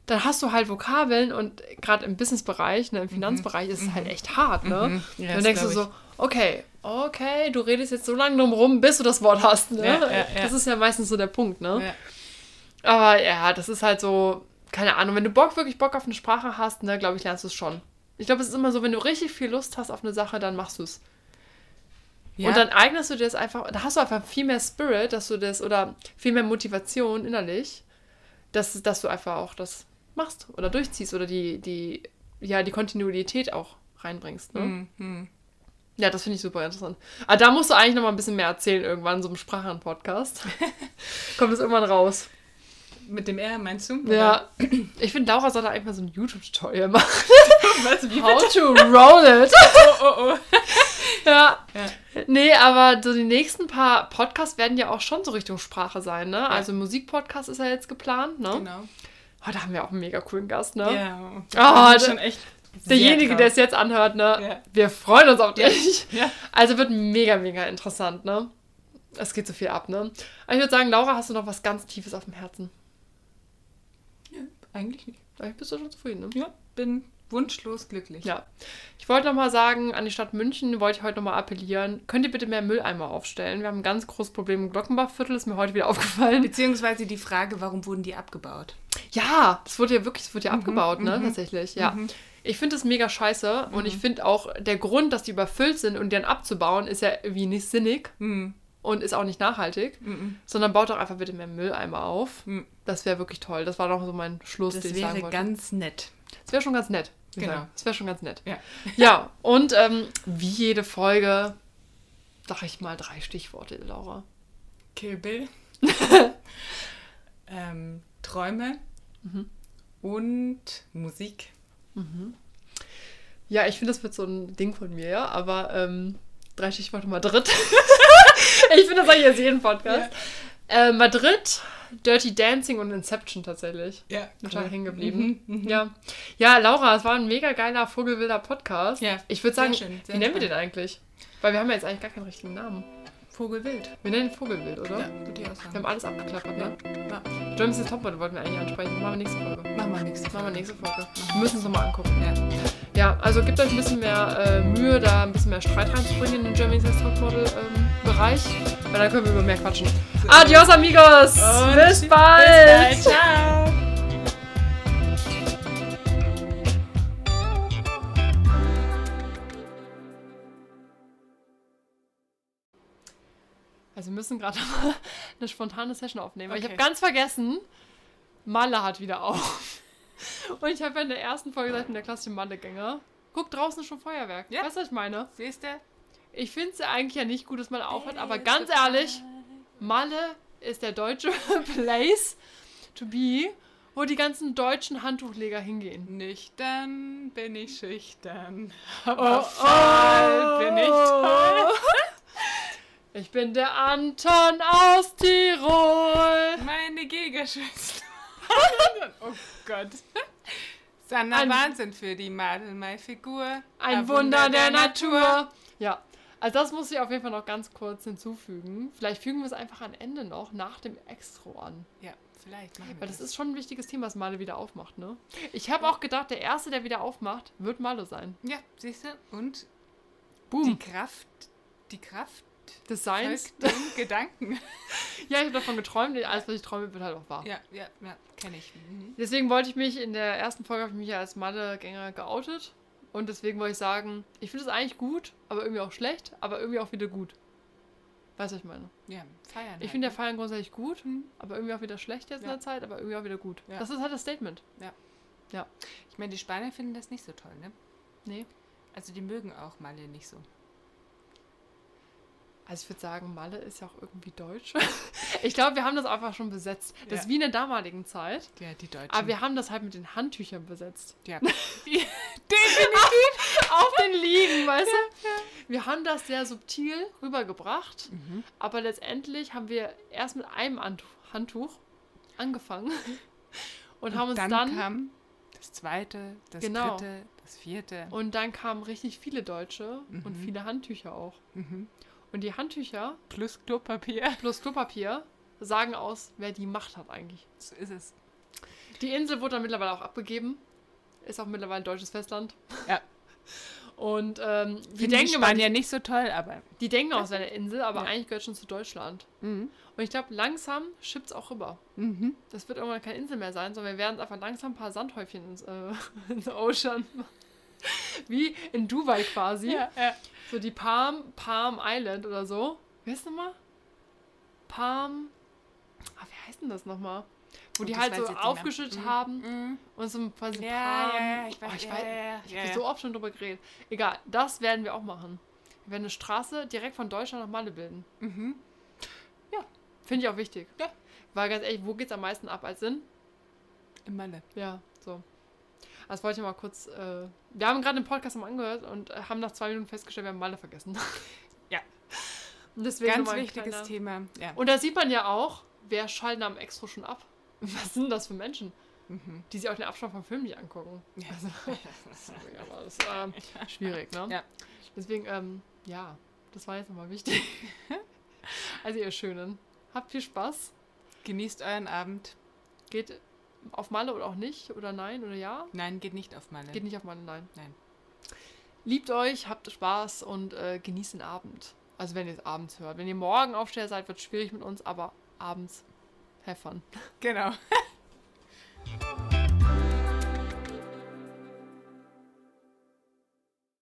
dann hast du halt Vokabeln und gerade im Businessbereich, ne, im Finanzbereich ist es halt echt hart, ne? Ja, dann denkst du so, okay, okay, du redest jetzt so lange drum rum, bis du das Wort hast, ne? Ja, ja. Das ist ja meistens so der Punkt, ne? Ja. Aber ja, das ist halt so, keine Ahnung, wenn du Bock, wirklich Bock auf eine Sprache hast, ne, glaube ich, lernst du es schon. Ich glaube, es ist immer so, wenn du richtig viel Lust hast auf eine Sache, dann machst du es. Ja. Und dann eignest du dir das einfach, da hast du einfach viel mehr Spirit, dass du das, oder viel mehr Motivation innerlich, dass, dass du einfach auch das machst oder durchziehst oder die, die, ja, die Kontinuität auch reinbringst. Ne? Mhm. Ja, das finde ich super interessant. Aber da musst du eigentlich noch mal ein bisschen mehr erzählen irgendwann, so im Sprachen-Podcast. Kommt es irgendwann raus. Mit dem R meinst du? Ja. Ich finde, Laura sollte mal so ein YouTube-Tutorial machen. Was, wie How to roll it. Oh, oh, oh. Ja. Ja. Nee, aber so die nächsten paar Podcasts werden ja auch schon so Richtung Sprache sein, ne? Also Musikpodcast ist ja jetzt geplant, ne? Genau. Oh, da haben wir auch einen mega coolen Gast, ne? Ja. Ah, das ist schon echt. Derjenige, der es jetzt anhört, ne? Ja. Wir freuen uns auf dich. Ja. Also wird mega, mega interessant, ne? Es geht so viel ab, ne? Aber ich würde sagen, Laura, hast du noch was ganz Tiefes auf dem Herzen? Eigentlich nicht. Vielleicht bist du schon zufrieden, ne? Ja, bin wunschlos glücklich. Ja. Ich wollte noch mal sagen, an die Stadt München wollte ich heute noch mal appellieren. Könnt ihr bitte mehr Mülleimer aufstellen? Wir haben ein ganz großes Problem im Glockenbachviertel, ist mir heute wieder aufgefallen. Beziehungsweise die Frage, warum wurden die abgebaut? Ja, das wurde ja wirklich, das wurde Mhm, ja abgebaut, ne? Tatsächlich, ja. Ich finde das mega scheiße und ich Mhm. finde auch, der Grund, dass die überfüllt sind und die dann abzubauen, ist ja irgendwie nicht sinnig Mhm. und ist auch nicht nachhaltig, sondern baut doch einfach bitte mehr Mülleimer auf. Mhm. Das wäre wirklich toll. Das war doch so mein Schluss, Das den ich sagen wäre wollte. ganz nett. das wäre schon ganz nett. Genau. sagen. Das wäre schon ganz nett. Ja. Ja, und ähm, wie jede Folge, sag ich mal drei Stichworte, Laura. Kill Bill. ähm, Träume. Mhm. Und Musik. Ja, ich finde, das wird so ein Ding von mir, ja, aber ähm, drei Stichworte Madrid. ich finde, das sage ich jetzt jeden Podcast. Äh, Madrid, Dirty Dancing und Inception tatsächlich. Ja, Total hängen geblieben. Ja. ja, Laura, es war ein mega geiler, vogelwilder Podcast. Ja, ich würde sagen, schön, wie nennen wir den eigentlich? Weil wir haben ja jetzt eigentlich gar keinen richtigen Namen. Vogelwild. Wir nennen ihn Vogelwild, oder? Ja, würde ich auch Wir haben sagen. alles abgeklappert, ne? Ja. Next Topmodel wollten wir eigentlich ansprechen. Machen wir nächste Folge. Machen wir nichts. Machen wir nächste Folge. Wir müssen es nochmal angucken. Ja. Ja, also gebt euch ein bisschen mehr äh, Mühe, da ein bisschen mehr Streit reinzubringen in den Germany's Topmodel ähm, Bereich. Weil dann können wir über mehr quatschen. Adios, amigos! Und bis bis bald! bald. Ciao. Also wir müssen gerade mal eine spontane Session aufnehmen. weil Ich Okay. habe ganz vergessen, Malle hat wieder auf. Und ich habe ja in der ersten Folge gesagt, bin der klassische Malle-Gänger. Guck, draußen ist schon Feuerwerk. Ja. Weißt du, was ich meine? Siehst du? Ich finde es eigentlich ja nicht gut, dass man aufhört, aber ganz ehrlich, Malle ist der deutsche Place to be, wo die ganzen deutschen Handtuchleger hingehen. Nüchtern bin ich schüchtern. Oh, Aber voll bin ich toll. Ich bin der Anton aus Tirol. Meine Gigaschwester. oh Gott. Sanna Ein- Wahnsinn für die Madel, meine Figur. Ein Wunder der Natur. Ja, Also das muss ich auf jeden Fall noch ganz kurz hinzufügen. Vielleicht fügen wir es einfach am Ende noch nach dem Extro an. Ja, vielleicht machen wir Weil das ist schon ein wichtiges Thema, was Male wieder aufmacht, ne? Ich habe auch gedacht, der Erste, der wieder aufmacht, wird Male sein. Ja, siehst du? Und Boom. die Kraft, die Kraft des Seins. dem Gedanken. Ja, ich habe davon geträumt. Alles, was ich träume, wird halt auch wahr. Ja, ja, ja, kenne ich. Mhm. Deswegen wollte ich mich in der ersten Folge habe ich mich ja als Malle-Gänger geoutet. Und deswegen wollte ich sagen, ich finde es eigentlich gut, aber irgendwie auch schlecht, aber irgendwie auch wieder gut. Weißt du, was ich meine? Ja, feiern. Ich halt, finde der ne? Feiern grundsätzlich gut, aber irgendwie auch wieder schlecht jetzt in Ja. der Zeit, aber irgendwie auch wieder gut. Ja. Das ist halt das Statement. Ja. Ja. Ich meine, die Spanier finden das nicht so toll, ne? Nee. Also die mögen auch Malle nicht so. Also ich würde sagen, Malle ist ja auch irgendwie deutsch. ich glaube, wir haben das einfach schon besetzt. Das ist Ja. wie in der damaligen Zeit. Ja, die Deutschen. Aber wir haben das halt mit den Handtüchern besetzt. ja. Auf den Liegen, weißt du? Wir haben das sehr subtil rübergebracht, Mhm. aber letztendlich haben wir erst mit einem Handtuch, angefangen und haben uns dann, dann, kam das zweite, das Genau. dritte, das vierte. und dann kamen richtig viele Deutsche und Mhm. viele Handtücher auch. Und die Handtücher Plus Klopapier. plus Klopapier sagen aus, wer die Macht hat eigentlich. So ist es. Die Insel wurde dann mittlerweile auch abgegeben. Ist auch mittlerweile ein deutsches Festland. Ja. Und ähm, Finden die denken immer, Spanier nicht so toll, aber Die denken auch, es wäre eine Insel, aber Ja. eigentlich gehört schon zu Deutschland. Mhm. Und ich glaube, langsam schippt es auch rüber. Das wird irgendwann keine Insel mehr sein, sondern wir werden einfach langsam ein paar Sandhäufchen ins, äh, ins Ocean. Wie in Dubai quasi. ja, ja. So die Palm, Palm Island oder so. Wie heißt das nochmal? Palm. Ah, wie heißt denn das nochmal? Wo Oh, die halt so aufgeschüttet haben und so quasi Ja, Palm. ja, ich weiß, oh, ich weiß ich ja, so oft schon drüber geredet. Egal, das werden wir auch machen. Wir werden eine Straße direkt von Deutschland nach Malle bilden. Ja, finde ich auch wichtig. Mhm. Ja. Weil ganz ehrlich, wo geht's am meisten ab als Sinn? in Malle. Ja. Das wollte ich mal kurz. Äh, wir haben gerade den Podcast mal angehört und äh, haben nach zwei Minuten festgestellt, wir haben Malle vergessen. Ja. Und deswegen Ganz wichtiges kleiner- Thema. Ja. Und da sieht man ja auch, wer schalten am Extro schon ab. Was sind das für Menschen? Die sich auch den Abstand vom Film nicht angucken. Ja. Also, sorry, aber das ist ähm, schwierig, ne? Ja. Deswegen, ähm, ja, das war jetzt nochmal wichtig. also ihr Schönen, habt viel Spaß. Genießt euren Abend. Geht auf Malle oder auch nicht, oder nein, oder ja. Nein, geht nicht auf Malle. Geht nicht auf Malle, nein. Nein. Liebt euch, habt Spaß und äh, genießt den Abend. Also wenn ihr es abends hört. Wenn ihr morgen Aufsteher seid, wird es schwierig mit uns, aber abends have fun. Genau.